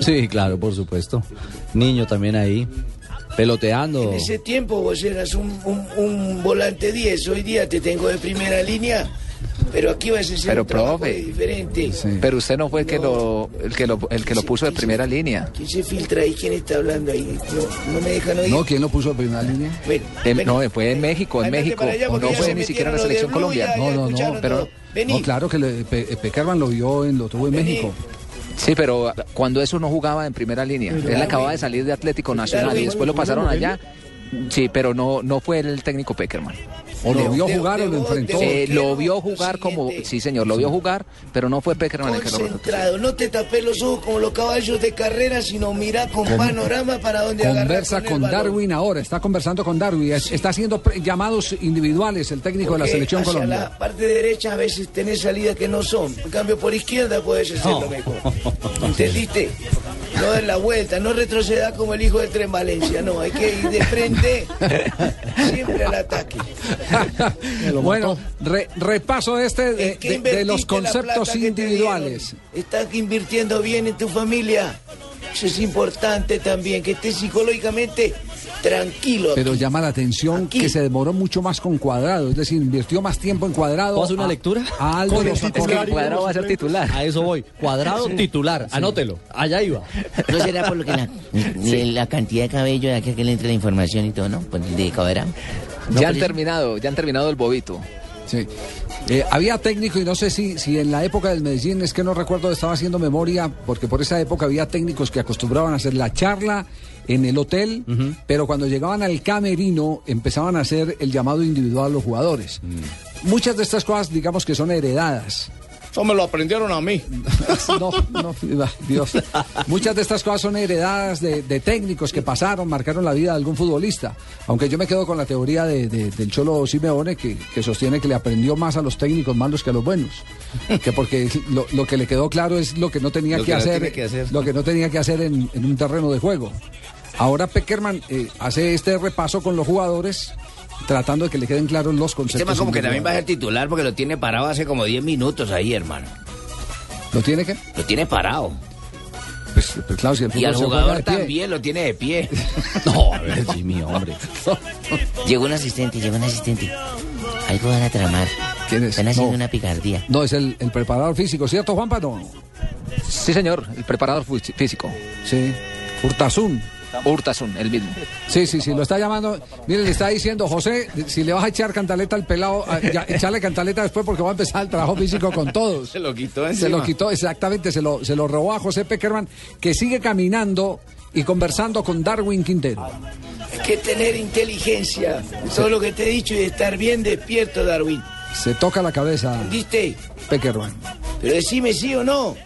Sí, claro, por supuesto. Niño también ahí, peloteando. En ese tiempo vos eras un, un- un volante 10, hoy día te tengo de primera línea, pero aquí vas a hacer Pero un profe, diferente. pero usted no fue el que lo, el que lo, el que lo puso de primera línea. ¿Quién se filtra ahí? ¿Quién está hablando ahí? No, no me dejan oír. No, ¿quién lo puso en primera línea? Ven. no, fue en México, en México. allá, no fue ni siquiera en la de selección Colombia. ya- No, no, no, pero no, claro que le, Pe- Peckerman lo vio en lo tuvo en México. Sí, pero cuando eso no jugaba en primera línea. Él acababa de salir de Atlético Nacional y después lo pasaron allá. Sí, pero no, no fue el técnico Peckerman. ¿O lo vio jugar o lo enfrentó? Eh, lo vio jugar como, sí señor, lo vio jugar, pero no fue Peckerman el que lo Concentrado, no te tapes los ojos como los caballos de carrera, sino mira con Con- panorama para donde Conversa con, con el balón. Darwin ahora, está conversando con Darwin, es- está haciendo llamados individuales el técnico de la selección hacia colombiana. la parte derecha a veces tenés salidas que no son. En cambio, por izquierda puedes hacerlo mejor. ¿Entendiste? No dar la vuelta, no retroceda como el hijo del tren Valencia, no, hay que ir de frente, siempre al ataque. bueno, re- repaso este de, ¿Qué de- de los conceptos individuales. Estás invirtiendo bien en tu familia. Eso es importante también, que estés psicológicamente tranquilo. Pero llama la atención que se demoró mucho más con cuadrado, es decir, invirtió más tiempo en cuadrado. ¿Puedo hacer una a- lectura? A sacó- titular y Cuadrado va a ser titular. A eso voy. Cuadrado titular. Anótelo. Allá iba. ¿No será por lo que la, la cantidad de cabello de aquí a que le entre la información y todo, no? Pues de cuadrado. No, Ya han por eso- terminado, ya han terminado el bobito. Sí. Eh, había técnico y no sé si, si en la época del Medellín, es que no recuerdo, estaba haciendo memoria, porque por esa época había técnicos que acostumbraban a hacer la charla en el hotel, pero cuando llegaban al camerino empezaban a hacer el llamado individual a los jugadores. Muchas de estas cosas, digamos que son heredadas. Eso me lo aprendieron a mí. No, no, Dios. Muchas de estas cosas son heredadas de, de técnicos que pasaron, marcaron la vida de algún futbolista. Aunque yo me quedo con la teoría de- de- del Cholo Simeone, que, que sostiene que le aprendió más a los técnicos malos que a los buenos. Que porque lo, lo que le quedó claro es lo que no tenía Lo que, hacer, tiene que hacer. Lo que no tenía que hacer en, en un terreno de juego. Ahora Peckerman eh, hace este repaso con los jugadores, tratando de que le queden claros los conceptos. Este como que también va a ser titular porque lo tiene parado hace como 10 minutos ahí, hermano. ¿Lo tiene que? Lo tiene parado. Pues, pues claro, si el Y al jugador de pie. también lo tiene de pie. No, a ver, Jimmy, hombre. Llegó un asistente, llegó un asistente. Algo van a tramar. ¿Quién es? Están haciendo No. una picardía. No, es el, el preparador físico, ¿cierto, Juanpa? No. Sí, señor, el preparador físico. Sí. Urtasun. Urtasun, el mismo. Sí, sí, sí, lo está llamando. Mire, le está diciendo, José, si le vas a echar cantaleta al pelado, ya, echarle cantaleta después porque va a empezar el trabajo físico con todos. Se lo quitó Se lo quitó, exactamente, se lo, se lo robó a José Peckerman, que sigue caminando y conversando con Darwin Quintero. Hay que tener inteligencia, todo lo que te he dicho y estar bien despierto, Darwin. Se toca la cabeza ¿Viste? Peckerman. Pero decime sí o no.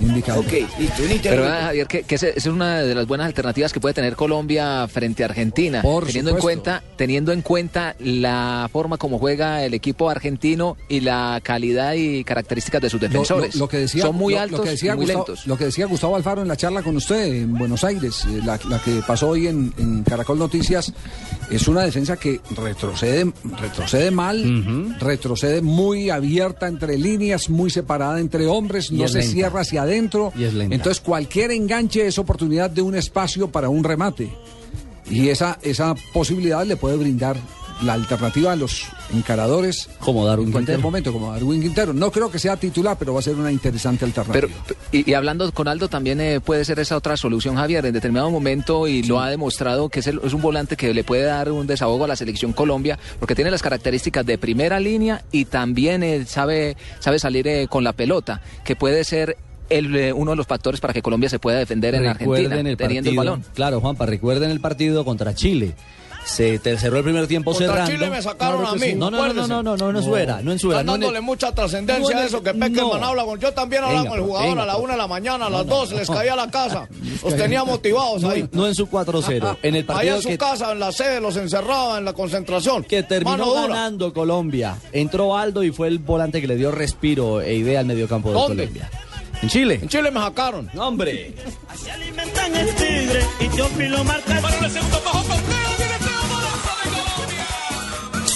Indicado. Ok, listo, un Pero interrogante. ¿verdad, Javier, que, que esa es una de las buenas alternativas que puede tener Colombia frente a Argentina, Por teniendo en cuenta, teniendo en cuenta la forma como juega el equipo argentino y la calidad y características de sus defensores. Lo, lo que decía, Son muy lo- altos lo que decía y muy Gustavo, lentos. Lo que decía Gustavo Alfaro en la charla con usted en Buenos Aires, eh, la, la que pasó hoy en, en Caracol Noticias, es una defensa que retrocede, retrocede mal, retrocede muy abierta entre líneas, muy separada entre hombres, no se lenta. cierra hacia hacia adentro. Y es lenta. Entonces cualquier enganche es oportunidad de un espacio para un remate. Y esa, esa posibilidad le puede brindar la alternativa a los encaradores. Como Darwin en cualquier Quintero. momento, como Darwin Quintero. No creo que sea titular, pero va a ser una interesante alternativa. Pero, y, y hablando con Aldo, también eh, puede ser esa otra solución, Javier, en determinado momento, y lo ha demostrado que es, el- es un volante que le puede dar un desahogo a la selección Colombia, porque tiene las características de primera línea y también eh, sabe, sabe salir eh, con la pelota, que puede ser el, eh, uno de los factores para que Colombia se pueda defender en Argentina, Recuerden el teniendo el partido. balón. Claro, Juanpa, recuerden el partido contra Chile. Se te cerró el primer tiempo Contra cerrando. Chile me sacaron Claro a mí, sí. No, no, no, no, no, no, no, no en su era, no en su era. Están no el- dándole mucha trascendencia no a el- eso que Peckerman no. habla con. Yo también hablaba Venga, con el jugador venga, a la pero. una de la mañana, a las No, no. dos, les caía a la casa. Los tenía motivados ahí. No en su 4-0. En el Allá partido en su que, casa, en la sede, los encerraba en la concentración. que terminó ganando Colombia. Entró Aldo y fue el volante que le dio respiro e idea al mediocampo de ¿Dónde? Colombia. En Chile. En Chile me sacaron. Hombre. alimentan el tigre y Teófilo marca. Para el segundo bajo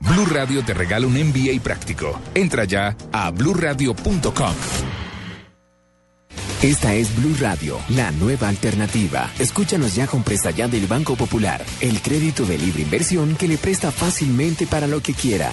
Blue Radio te regala un MBA práctico. Entra ya a bluradio.com. Esta es Blue Radio, la nueva alternativa. Escúchanos ya con Presta Ya del Banco Popular, el crédito de libre inversión que le presta fácilmente para lo que quiera.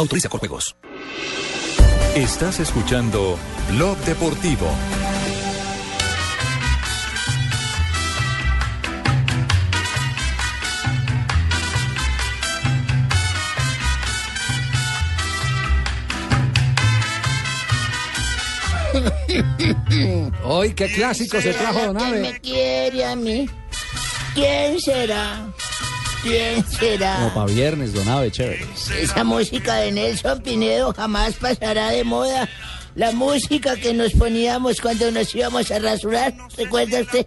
Autoriza con juegos. Estás escuchando Blog Deportivo. Hoy, qué clásico se trajo Don ¿Quién Abe. me quiere a mí? ¿Quién será? ¿Quién será? Como para viernes, Don Ave, chévere. Esa música de Nelson Pinedo jamás pasará de moda. La música que nos poníamos cuando nos íbamos a rasurar, ¿recuerda usted?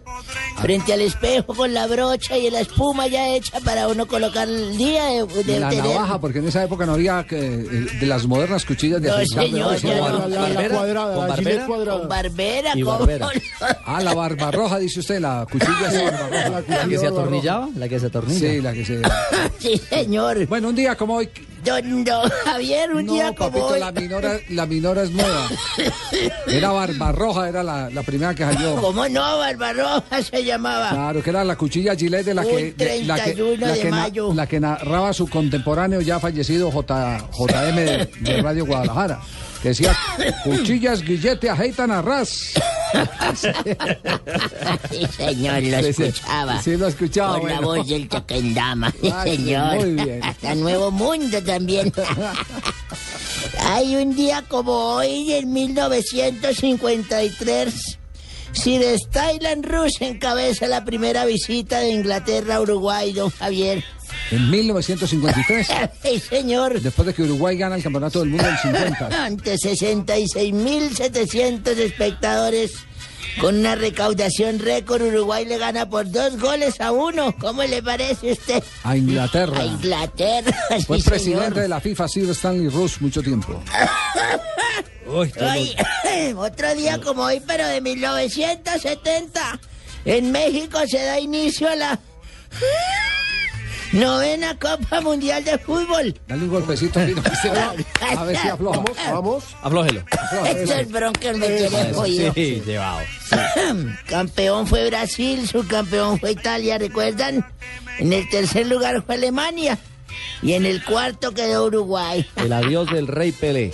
Frente al espejo con la brocha y la espuma ya hecha para uno colocar el día de, de la tener- navaja, porque en esa época no había que, eh, de las modernas cuchillas de No, afeitar, señor, ¿no? La, la- la cuadrada, ¿Con la barbera? cuadrada. Con barbera, Y ¿cómo barbera. no? Ah, la barbarroja, dice usted, la cuchilla esa barbarroja. ¿La que se atornillaba? ¿La que se atornilla? Sí, la que se... Sí, señor. Bueno, un día como hoy... Don, don Javier, un día No, como papito, hoy. la minora, la minora es nueva. Era barbarroja, era la, la primera que salió. ¿Cómo no? Barbarroja se llamaba. Claro, que era la cuchilla Gillette de la Un que, de- la que, 31 la de que na- mayo. la que narraba su contemporáneo ya fallecido J, JM de, de Radio Guadalajara. Que decía, cuchillas Guillete ajeitan a ras. Sí, señor, lo Sí, sí. escuchaba. Sí, lo escuchaba, Con la voz del Chaquendama, sí, Ay, señor. muy bien. Hasta Nuevo Mundo también. Hay un día como hoy, en 1953, Sir Stylan Rus encabeza la primera visita de Inglaterra a Uruguay, don Javier. En 1953, Sí, señor. después de que Uruguay gana el campeonato del mundo del 50. Ante 66.700 espectadores, con una recaudación récord, Uruguay le gana por dos goles a uno. ¿Cómo le parece a usted? A Inglaterra. A Inglaterra. Fue sí, presidente señor. de la FIFA Sir Stanley Rush mucho tiempo. Ay, otro día como hoy, pero de 1970, en México se da inicio a la novena Copa Mundial de Fútbol. Dale un golpecito aquí, no, a ver si afloja. Vamos. Aflójelo. Estos broncos me tienen jodido. Sí, llevado. Campeón fue Brasil, subcampeón fue Italia, ¿recuerdan? En el tercer lugar fue Alemania y en el cuarto quedó Uruguay. El adiós del Rey Pelé.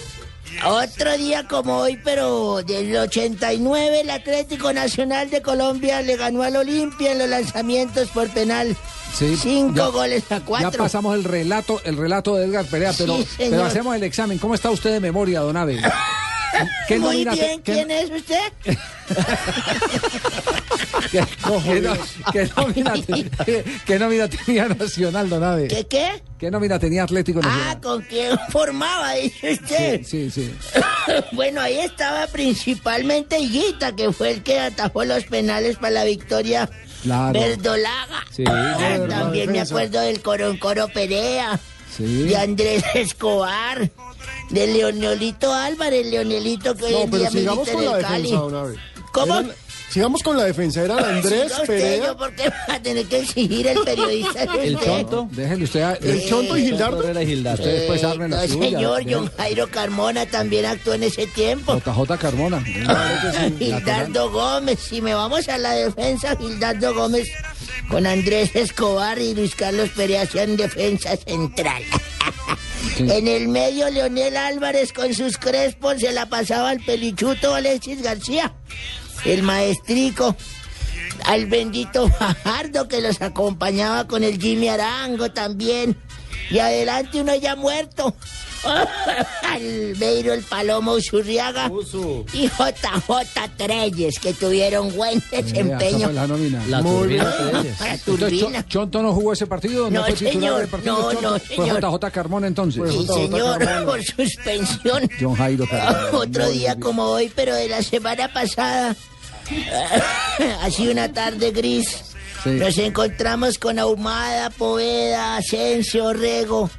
Otro día como hoy, pero del 89, el Atlético Nacional de Colombia le ganó al Olimpia en los lanzamientos por penal. Sí, Cinco ya- goles a Ya cuatro. pasamos el relato, el relato de Edgar Perea, pero, Sí, pero señor. hacemos el examen. ¿Cómo está usted de memoria, don Abe? ¿Qué Muy bien, ¿quién es usted? ¿Qué, qué no- qué nómina, te- qué- nómina tenía Nacional, don Abe? ¿Qué qué? ¿Qué nómina tenía Atlético Ah, Nacional? ¿con quién formaba, dice usted? Sí, sí. bueno, ahí estaba principalmente Higuita, que fue el que atajó los penales para la victoria Claro. verdolaga. Sí, Ah, también me acuerdo del Coroncoro Perea, Sí. de Andrés Escobar, de Leonelito Álvarez, Leonelito que hoy No, en día milita en el Cali. ¿Cómo? Eran- sigamos con la defensa. Eran Andrés Siga usted, Perea. yo por qué va a tener que exigir el periodista El? Chonto. Déjele usted. a- El Chonto y Gildardo. Herrera y Gildardo. Usted después arme la no, suya. señor, John Jairo Carmona también actuó en ese tiempo. JJ Carmona. Gildardo Gómez, si me vamos a la defensa, Gildardo Gómez con Andrés Escobar y Luis Carlos Perea hacían defensa central. En el medio, Leonel Álvarez con sus crespos se la pasaba al pelichuto Alexis García, el maestrico, al bendito Fajardo que los acompañaba con el Jimmy Arango también. Y adelante uno ya muerto. Albeiro el Palomo Usurriaga y JJ Treyes que tuvieron buen desempeño. fue la nómina. La Muy turbina Entonces, ¿Chonto no jugó ese partido? ¿No, No, fue señor. del partido? No, Chonto? no, Fue señor. JJ Carmona entonces. Sí, señor, por suspensión. John Jairo Carmona. Otro día como hoy, pero de la semana pasada. sido una tarde gris. Sí. Nos encontramos con Ahumada, Poveda, Asensio, Rego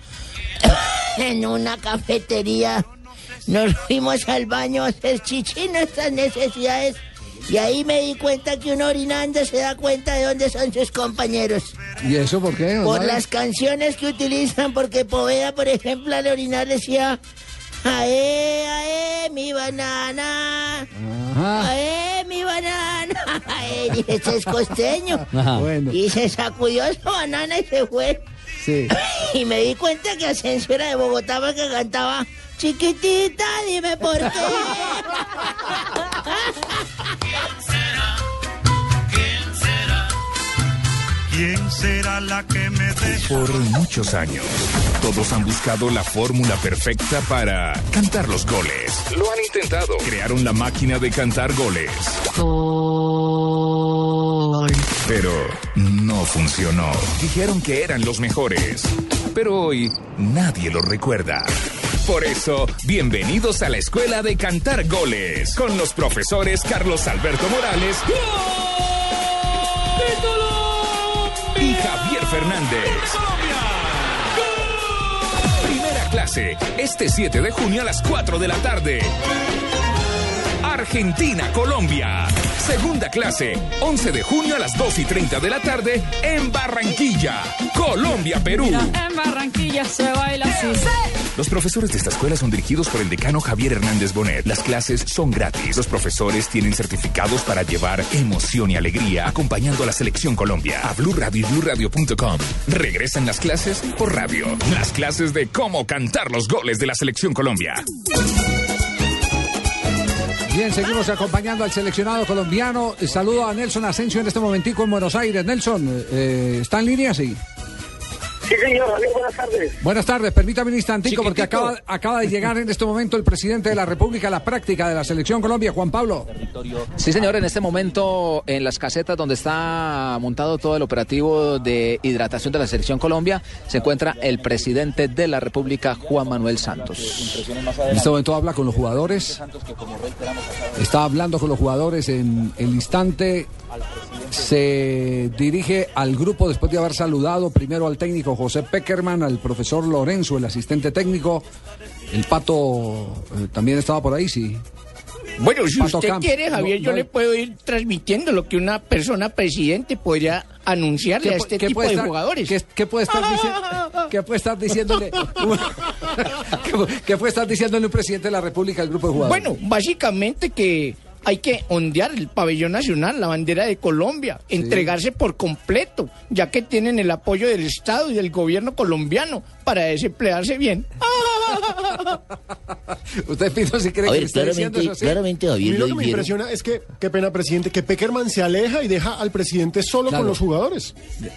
en una cafetería. Nos fuimos al baño a hacer chichi nuestras necesidades. Y ahí me di cuenta que uno orinando se da cuenta de dónde son sus compañeros. ¿Y eso por qué? Por las canciones que utilizan, porque Poveda, por ejemplo, al orinar decía, ae, ae, mi banana, Ajá. ae, mi banana, ae, y ese es costeño. Ajá. Bueno. Y se sacudió esa banana y se fue. Sí. Y me di cuenta que Asensio era de Bogotá porque cantaba, chiquitita, dime por qué. ¿Quién será la que me deja? Por muchos años, todos han buscado la fórmula perfecta para cantar los goles. Lo han intentado. Crearon la máquina de cantar goles. Pero no funcionó. Dijeron que eran los mejores. Pero hoy nadie los recuerda. Por eso, bienvenidos a la Escuela de Cantar Goles con los profesores Carlos Alberto Morales y Fernández. Primera clase, este 7 de junio a las 4 de la tarde. Argentina, Colombia. Segunda clase, 11 de junio a las 2 y 30 de la tarde en Barranquilla. Colombia, Perú. En Barranquilla se baila así. Los profesores de esta escuela son dirigidos por el decano Javier Hernández Bonet. Las clases son gratis. Los profesores tienen certificados para llevar emoción y alegría acompañando a la selección Colombia. A Blue Radio y BlueRadio.com. Regresan las clases por radio. Las clases de cómo cantar los goles de la selección Colombia. Bien, seguimos acompañando al seleccionado colombiano. Eh, Saludo a Nelson Asensio en este momentico en Buenos Aires. Nelson, eh, ¿está en línea? Sí. Sí, señor, Javier, buenas tardes. Buenas tardes, permítame un instantico porque acaba, acaba de llegar en este momento el presidente de la República a la práctica de la selección Colombia, Juan Pablo. Sí, señor, en este momento en las casetas donde está montado todo el operativo de hidratación de la Selección Colombia se encuentra el presidente de la República, Juan Manuel Santos. En este momento habla con los jugadores. Está hablando con los jugadores en el instante. Se dirige al grupo después de haber saludado primero al técnico José Peckerman, al profesor Lorenzo, el asistente técnico. El pato eh, también estaba por ahí, sí. Bueno, si Pato usted Camp. quiere, Javier, No, yo no. le puedo ir transmitiendo lo que una persona presidente podría anunciarle a este tipo de estar- jugadores. ¿qué, qué puede estar dici- puede estar diciéndole? ¿Qué, pu- qué puede estar diciéndole un presidente de la República al grupo de jugadores? Bueno, básicamente que hay que ondear el pabellón nacional, la bandera de Colombia, entregarse por completo, ya que tienen el apoyo del Estado y del gobierno colombiano para desemplearse bien. Usted, Pino, si cree A que ver, está diciendo claramente, eso así? claramente Javier lo lo que me impresiona es que, qué pena, presidente, que Peckerman se aleja y deja al presidente solo Claro. con los jugadores.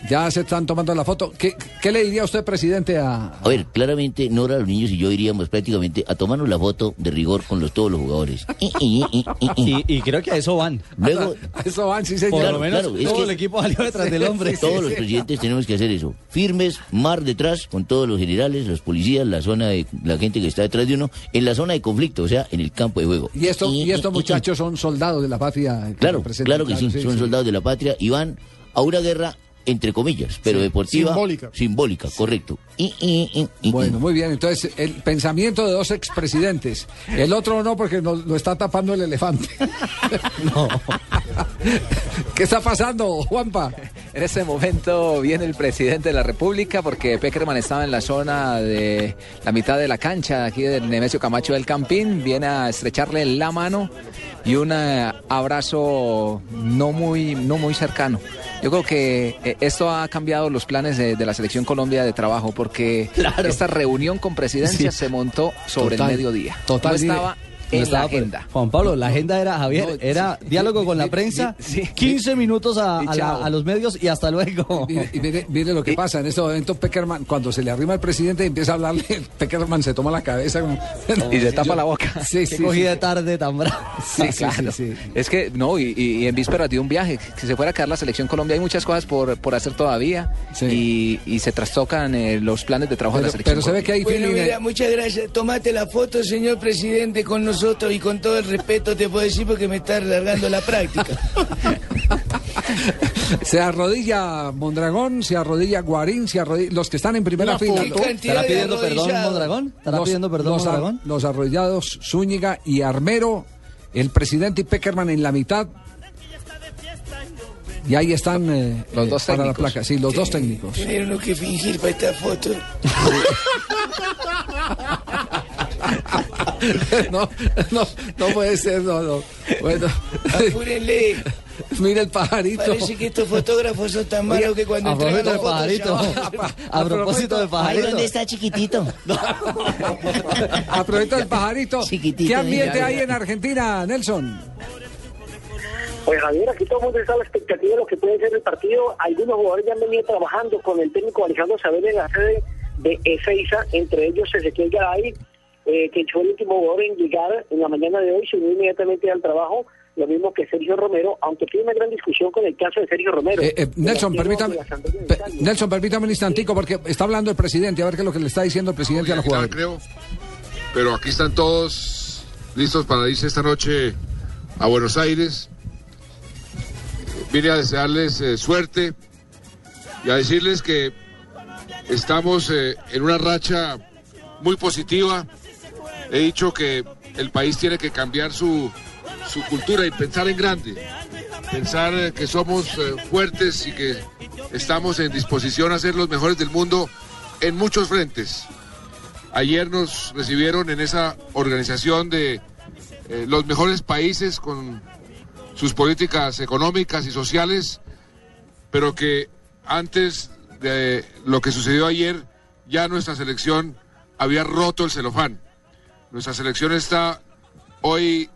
Ya se están tomando la foto. ¿Qué, qué le diría usted, presidente, a, A ver, claramente Nora, los niños y yo iríamos prácticamente a tomarnos la foto de rigor con los, todos los jugadores. Y, y- creo que a eso van. Luego, a eso van, sí, señor? Por Claro, lo menos claro, es todo que- el equipo salió detrás del hombre. todos los presidentes tenemos que hacer eso. Firmes, mar detrás, con todos los generales, los policías, la zona de la gente que está detrás de uno, en la zona de conflicto, o sea, en el campo de juego. Y, esto, y estos y- muchachos son soldados de la patria. Claro, claro que sí, son sí. soldados de la patria y van a una guerra entre comillas, pero Sí, deportiva. simbólica. Simbólica, correcto. Bueno, muy bien. Entonces, el pensamiento de dos expresidentes. El otro no, porque nos lo está tapando el elefante. no. ¿Qué está pasando, Juanpa? En este momento viene el presidente de la República porque Peckerman estaba en la zona de la mitad de la cancha aquí del Nemesio Camacho del Campín. Viene a estrecharle la mano y un eh, abrazo no muy, no muy cercano. Yo creo que eh, esto ha cambiado los planes de, de la Selección Colombia de trabajo porque esta reunión con presidencia Sí. se montó sobre Total, el mediodía. total, no no estaba la por- agenda. Juan Pablo, la agenda era, Javier, No, era sí, diálogo sí, con la prensa, sí, sí. 15 minutos a, Y a la- chao. a los medios y hasta luego. Y mire, y mire- mire lo que pasa en este momento Peckerman cuando se le arrima al presidente y empieza a hablarle Peckerman se toma la cabeza como- Y se tapa la boca. sí Qué sí, cogida sí. de tarde tan brava. Sí, claro. Es que, no, y, y- y en vísperas de un viaje, que se fuera a quedar la selección Colombia, hay muchas cosas por, por hacer todavía y, y se trastocan eh, los planes de trabajo de la selección. Colombia. Bueno, mira, muchas gracias. Tomate la foto, señor presidente, con nosotros y con todo el respeto te puedo decir porque me está alargando la práctica. se arrodilla Mondragón, se arrodilla Guarín, se arrodilla los que están en primera Una fila. foto. ¿Qué cantidad ¿Estará pidiendo perdón? Mondragón? ¿Estará Los- pidiendo perdón, los Mondragón? Los arrodillados Zúñiga y Armero, el presidente y Peckerman en la mitad. Y ahí están eh, Los eh, dos para la técnicos. placa, sí, los dos técnicos. Tiene uno que fingir para esta foto. no, no, no puede ser, no, no. Bueno, Apúrenle. mira el pajarito. Parece que estos fotógrafos son tan malos que cuando a entregan propósito del foto pajarito. ya- A propósito del Ay, pajarito. ¿dónde está chiquitito? Aprovecha el pajarito. Chiquitito, ¿Qué ambiente hay en Argentina, Nelson? Pues Javier, aquí todo el mundo está a la expectativa de lo que puede ser el partido. Algunos jugadores ya han venido trabajando con el técnico Alejandro Sabel en la sede de Ezeiza, entre ellos Ezequiel Garay, eh, que fue el último jugador en llegar en la mañana de hoy, se unió inmediatamente al trabajo, lo mismo que Sergio Romero, aunque tiene una gran discusión con el caso de Sergio Romero. Eh, eh, Nelson, permítame. Nelson, permítame un instantico porque está hablando el presidente, a ver qué es lo que le está diciendo el presidente a los jugadores. creo. Pero aquí están todos listos para irse esta noche a Buenos Aires. Vine a desearles eh, suerte y a decirles que estamos eh, en una racha muy positiva. He dicho que el país tiene que cambiar su, su cultura y pensar en grande. Pensar eh, que somos eh, fuertes y que estamos en disposición a ser los mejores del mundo en muchos frentes. Ayer nos recibieron en esa organización de eh, los mejores países con sus políticas económicas y sociales, pero que antes de lo que sucedió ayer, ya nuestra selección había roto el celofán. Nuestra selección está hoy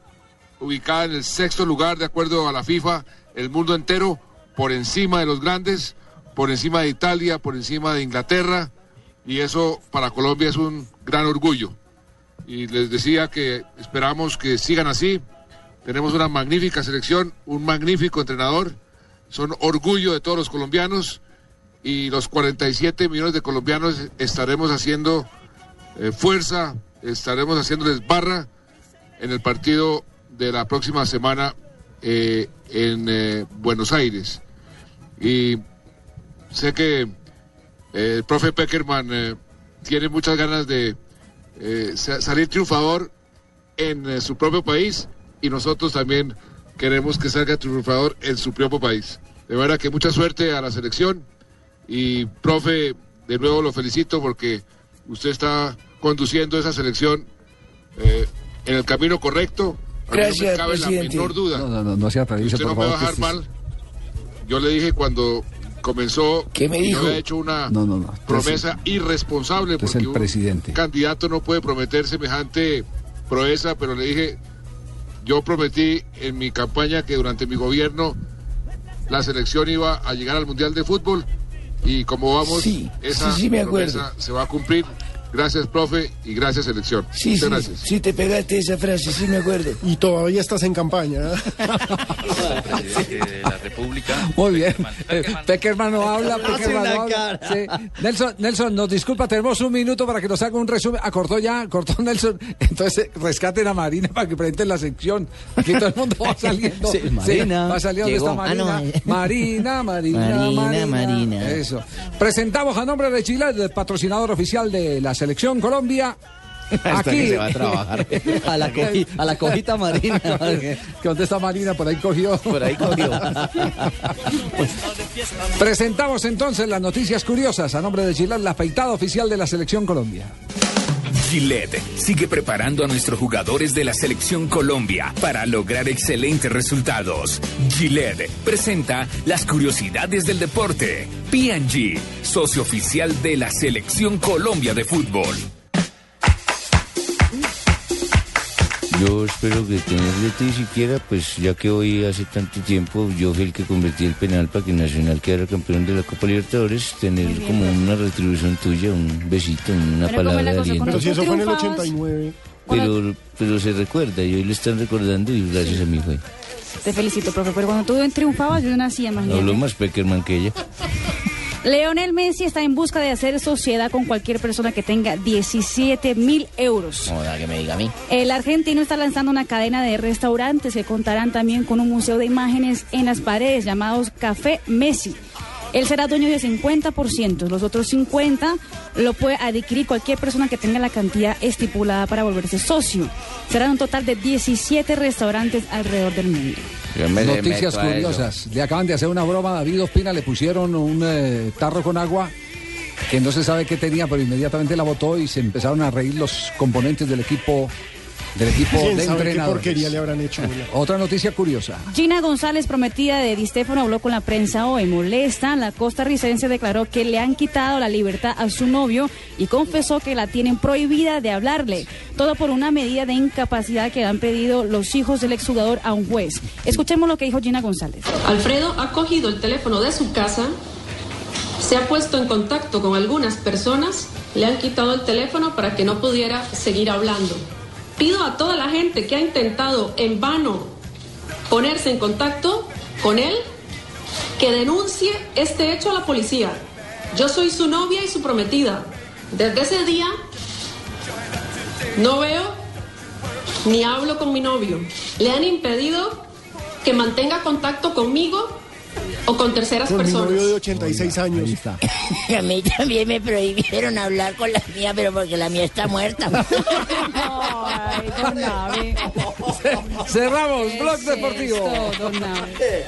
ubicada en el sexto lugar de acuerdo a la FIFA, el mundo entero, por encima de los grandes, por encima de Italia, por encima de Inglaterra, y eso para Colombia es un gran orgullo. Y les decía que esperamos que sigan así. Tenemos una magnífica selección, un magnífico entrenador, son orgullo de todos los colombianos y los 47 millones de colombianos estaremos haciendo eh, fuerza, estaremos haciéndoles barra en el partido de la próxima semana eh, en eh, Buenos Aires. Y sé que eh, el profe Peckerman tiene muchas ganas de sa- salir triunfador en su propio país y nosotros también queremos que salga triunfador en su propio país. De verdad que mucha suerte a la selección y profe, de nuevo lo felicito porque usted está conduciendo esa selección eh, en el camino correcto. A mí no me Gracias, cabe la presidente. menor duda. No, no, no, no sea que reírse, usted por no me va a dejar mal. Yo le dije cuando comenzó ¿Qué me y dijo? había hecho una No, no, no. promesa irresponsable es porque el un presidente. candidato no puede prometer semejante proeza, pero le dije, yo prometí en mi campaña que durante mi gobierno la selección iba a llegar al Mundial de Fútbol y como vamos, Sí, esa sí, sí me acuerdo. promesa se va a cumplir. Gracias, profe, y gracias, selección. Sí, Muchas sí, gracias. sí te pegaste esa frase, sí me acuerdo. Y todavía estás en campaña. ¿eh? de la República. Muy bien. Eh, Peckerman no habla, Peckerman no habla. Sí. Nelson, Nelson, nos disculpa, tenemos un minuto para que nos haga un resumen. Acortó ya, cortó Nelson. Entonces, rescaten a Marina para que presenten la sección. Aquí todo el mundo va saliendo. Sí, Marina. va saliendo está Ah, no, eh. Marina, Marina, Marina, Marina. Marina. Eso. Presentamos a nombre de Chile, el patrocinador oficial de la selección Colombia. Hasta Aquí. que se va a trabajar. A la, coji- a la cojita marina. ¿Dónde está Marina? Por ahí cogió. Por ahí cogió. Presentamos entonces las noticias curiosas a nombre de Gillette, la afeitada oficial de la Selección Colombia. Gillette sigue preparando a nuestros jugadores de la selección Colombia para lograr excelentes resultados. Gillette presenta las curiosidades del deporte. PG, socio oficial de la selección Colombia de fútbol. Yo espero que tenerle ni siquiera, pues ya que hoy hace tanto tiempo yo fui el que convertí el penal para que Nacional quedara campeón de la Copa Libertadores, tener como una retribución tuya, un besito, una Pero ¿cómo palabra la de aliento. Pero si eso fue en el triunfabas- 89. Pero, pero se recuerda y hoy le están recordando y gracias a mí fue. Te felicito, profe, pero cuando tú triunfabas yo nacía, imagínate. Habló más Peckerman que ella. Leonel Messi está en busca de hacer sociedad con cualquier persona que tenga 17 mil euros. Joda, que me diga a mí. El argentino está lanzando una cadena de restaurantes que contarán también con un museo de imágenes en las paredes llamados Café Messi. Él será dueño de 50%, los otros 50 lo puede adquirir cualquier persona que tenga la cantidad estipulada para volverse socio. Serán un total de 17 restaurantes alrededor del mundo. Noticias curiosas. Le acaban de hacer una broma a David Ospina, le pusieron un eh, tarro con agua que no se sabe qué tenía, pero inmediatamente la botó y se empezaron a reír los componentes del equipo del equipo ¿Quién de qué entrenadores. porquería le habrán hecho? Otra noticia curiosa. Gina González, prometida de Di Stéfano, habló con la prensa hoy. Molesta, la costarricense declaró que le han quitado la libertad a su novio y confesó que la tienen prohibida de hablarle. Todo por una medida de incapacidad que han pedido los hijos del exjugador a un juez. Escuchemos lo que dijo Gina González. Alfredo ha cogido el teléfono de su casa, se ha puesto en contacto con algunas personas, le han quitado el teléfono para que no pudiera seguir hablando. Pido a toda la gente que ha intentado en vano ponerse en contacto con él que denuncie este hecho a la policía. Yo soy su novia y su prometida. Desde ese día no veo ni hablo con mi novio. Le han impedido que mantenga contacto conmigo o con terceras Con mi personas. novio de 86 años. A mí también me prohibieron hablar con la mía, pero porque la mía está muerta. Cerramos, Blog Deportivo. Esto, don Nave.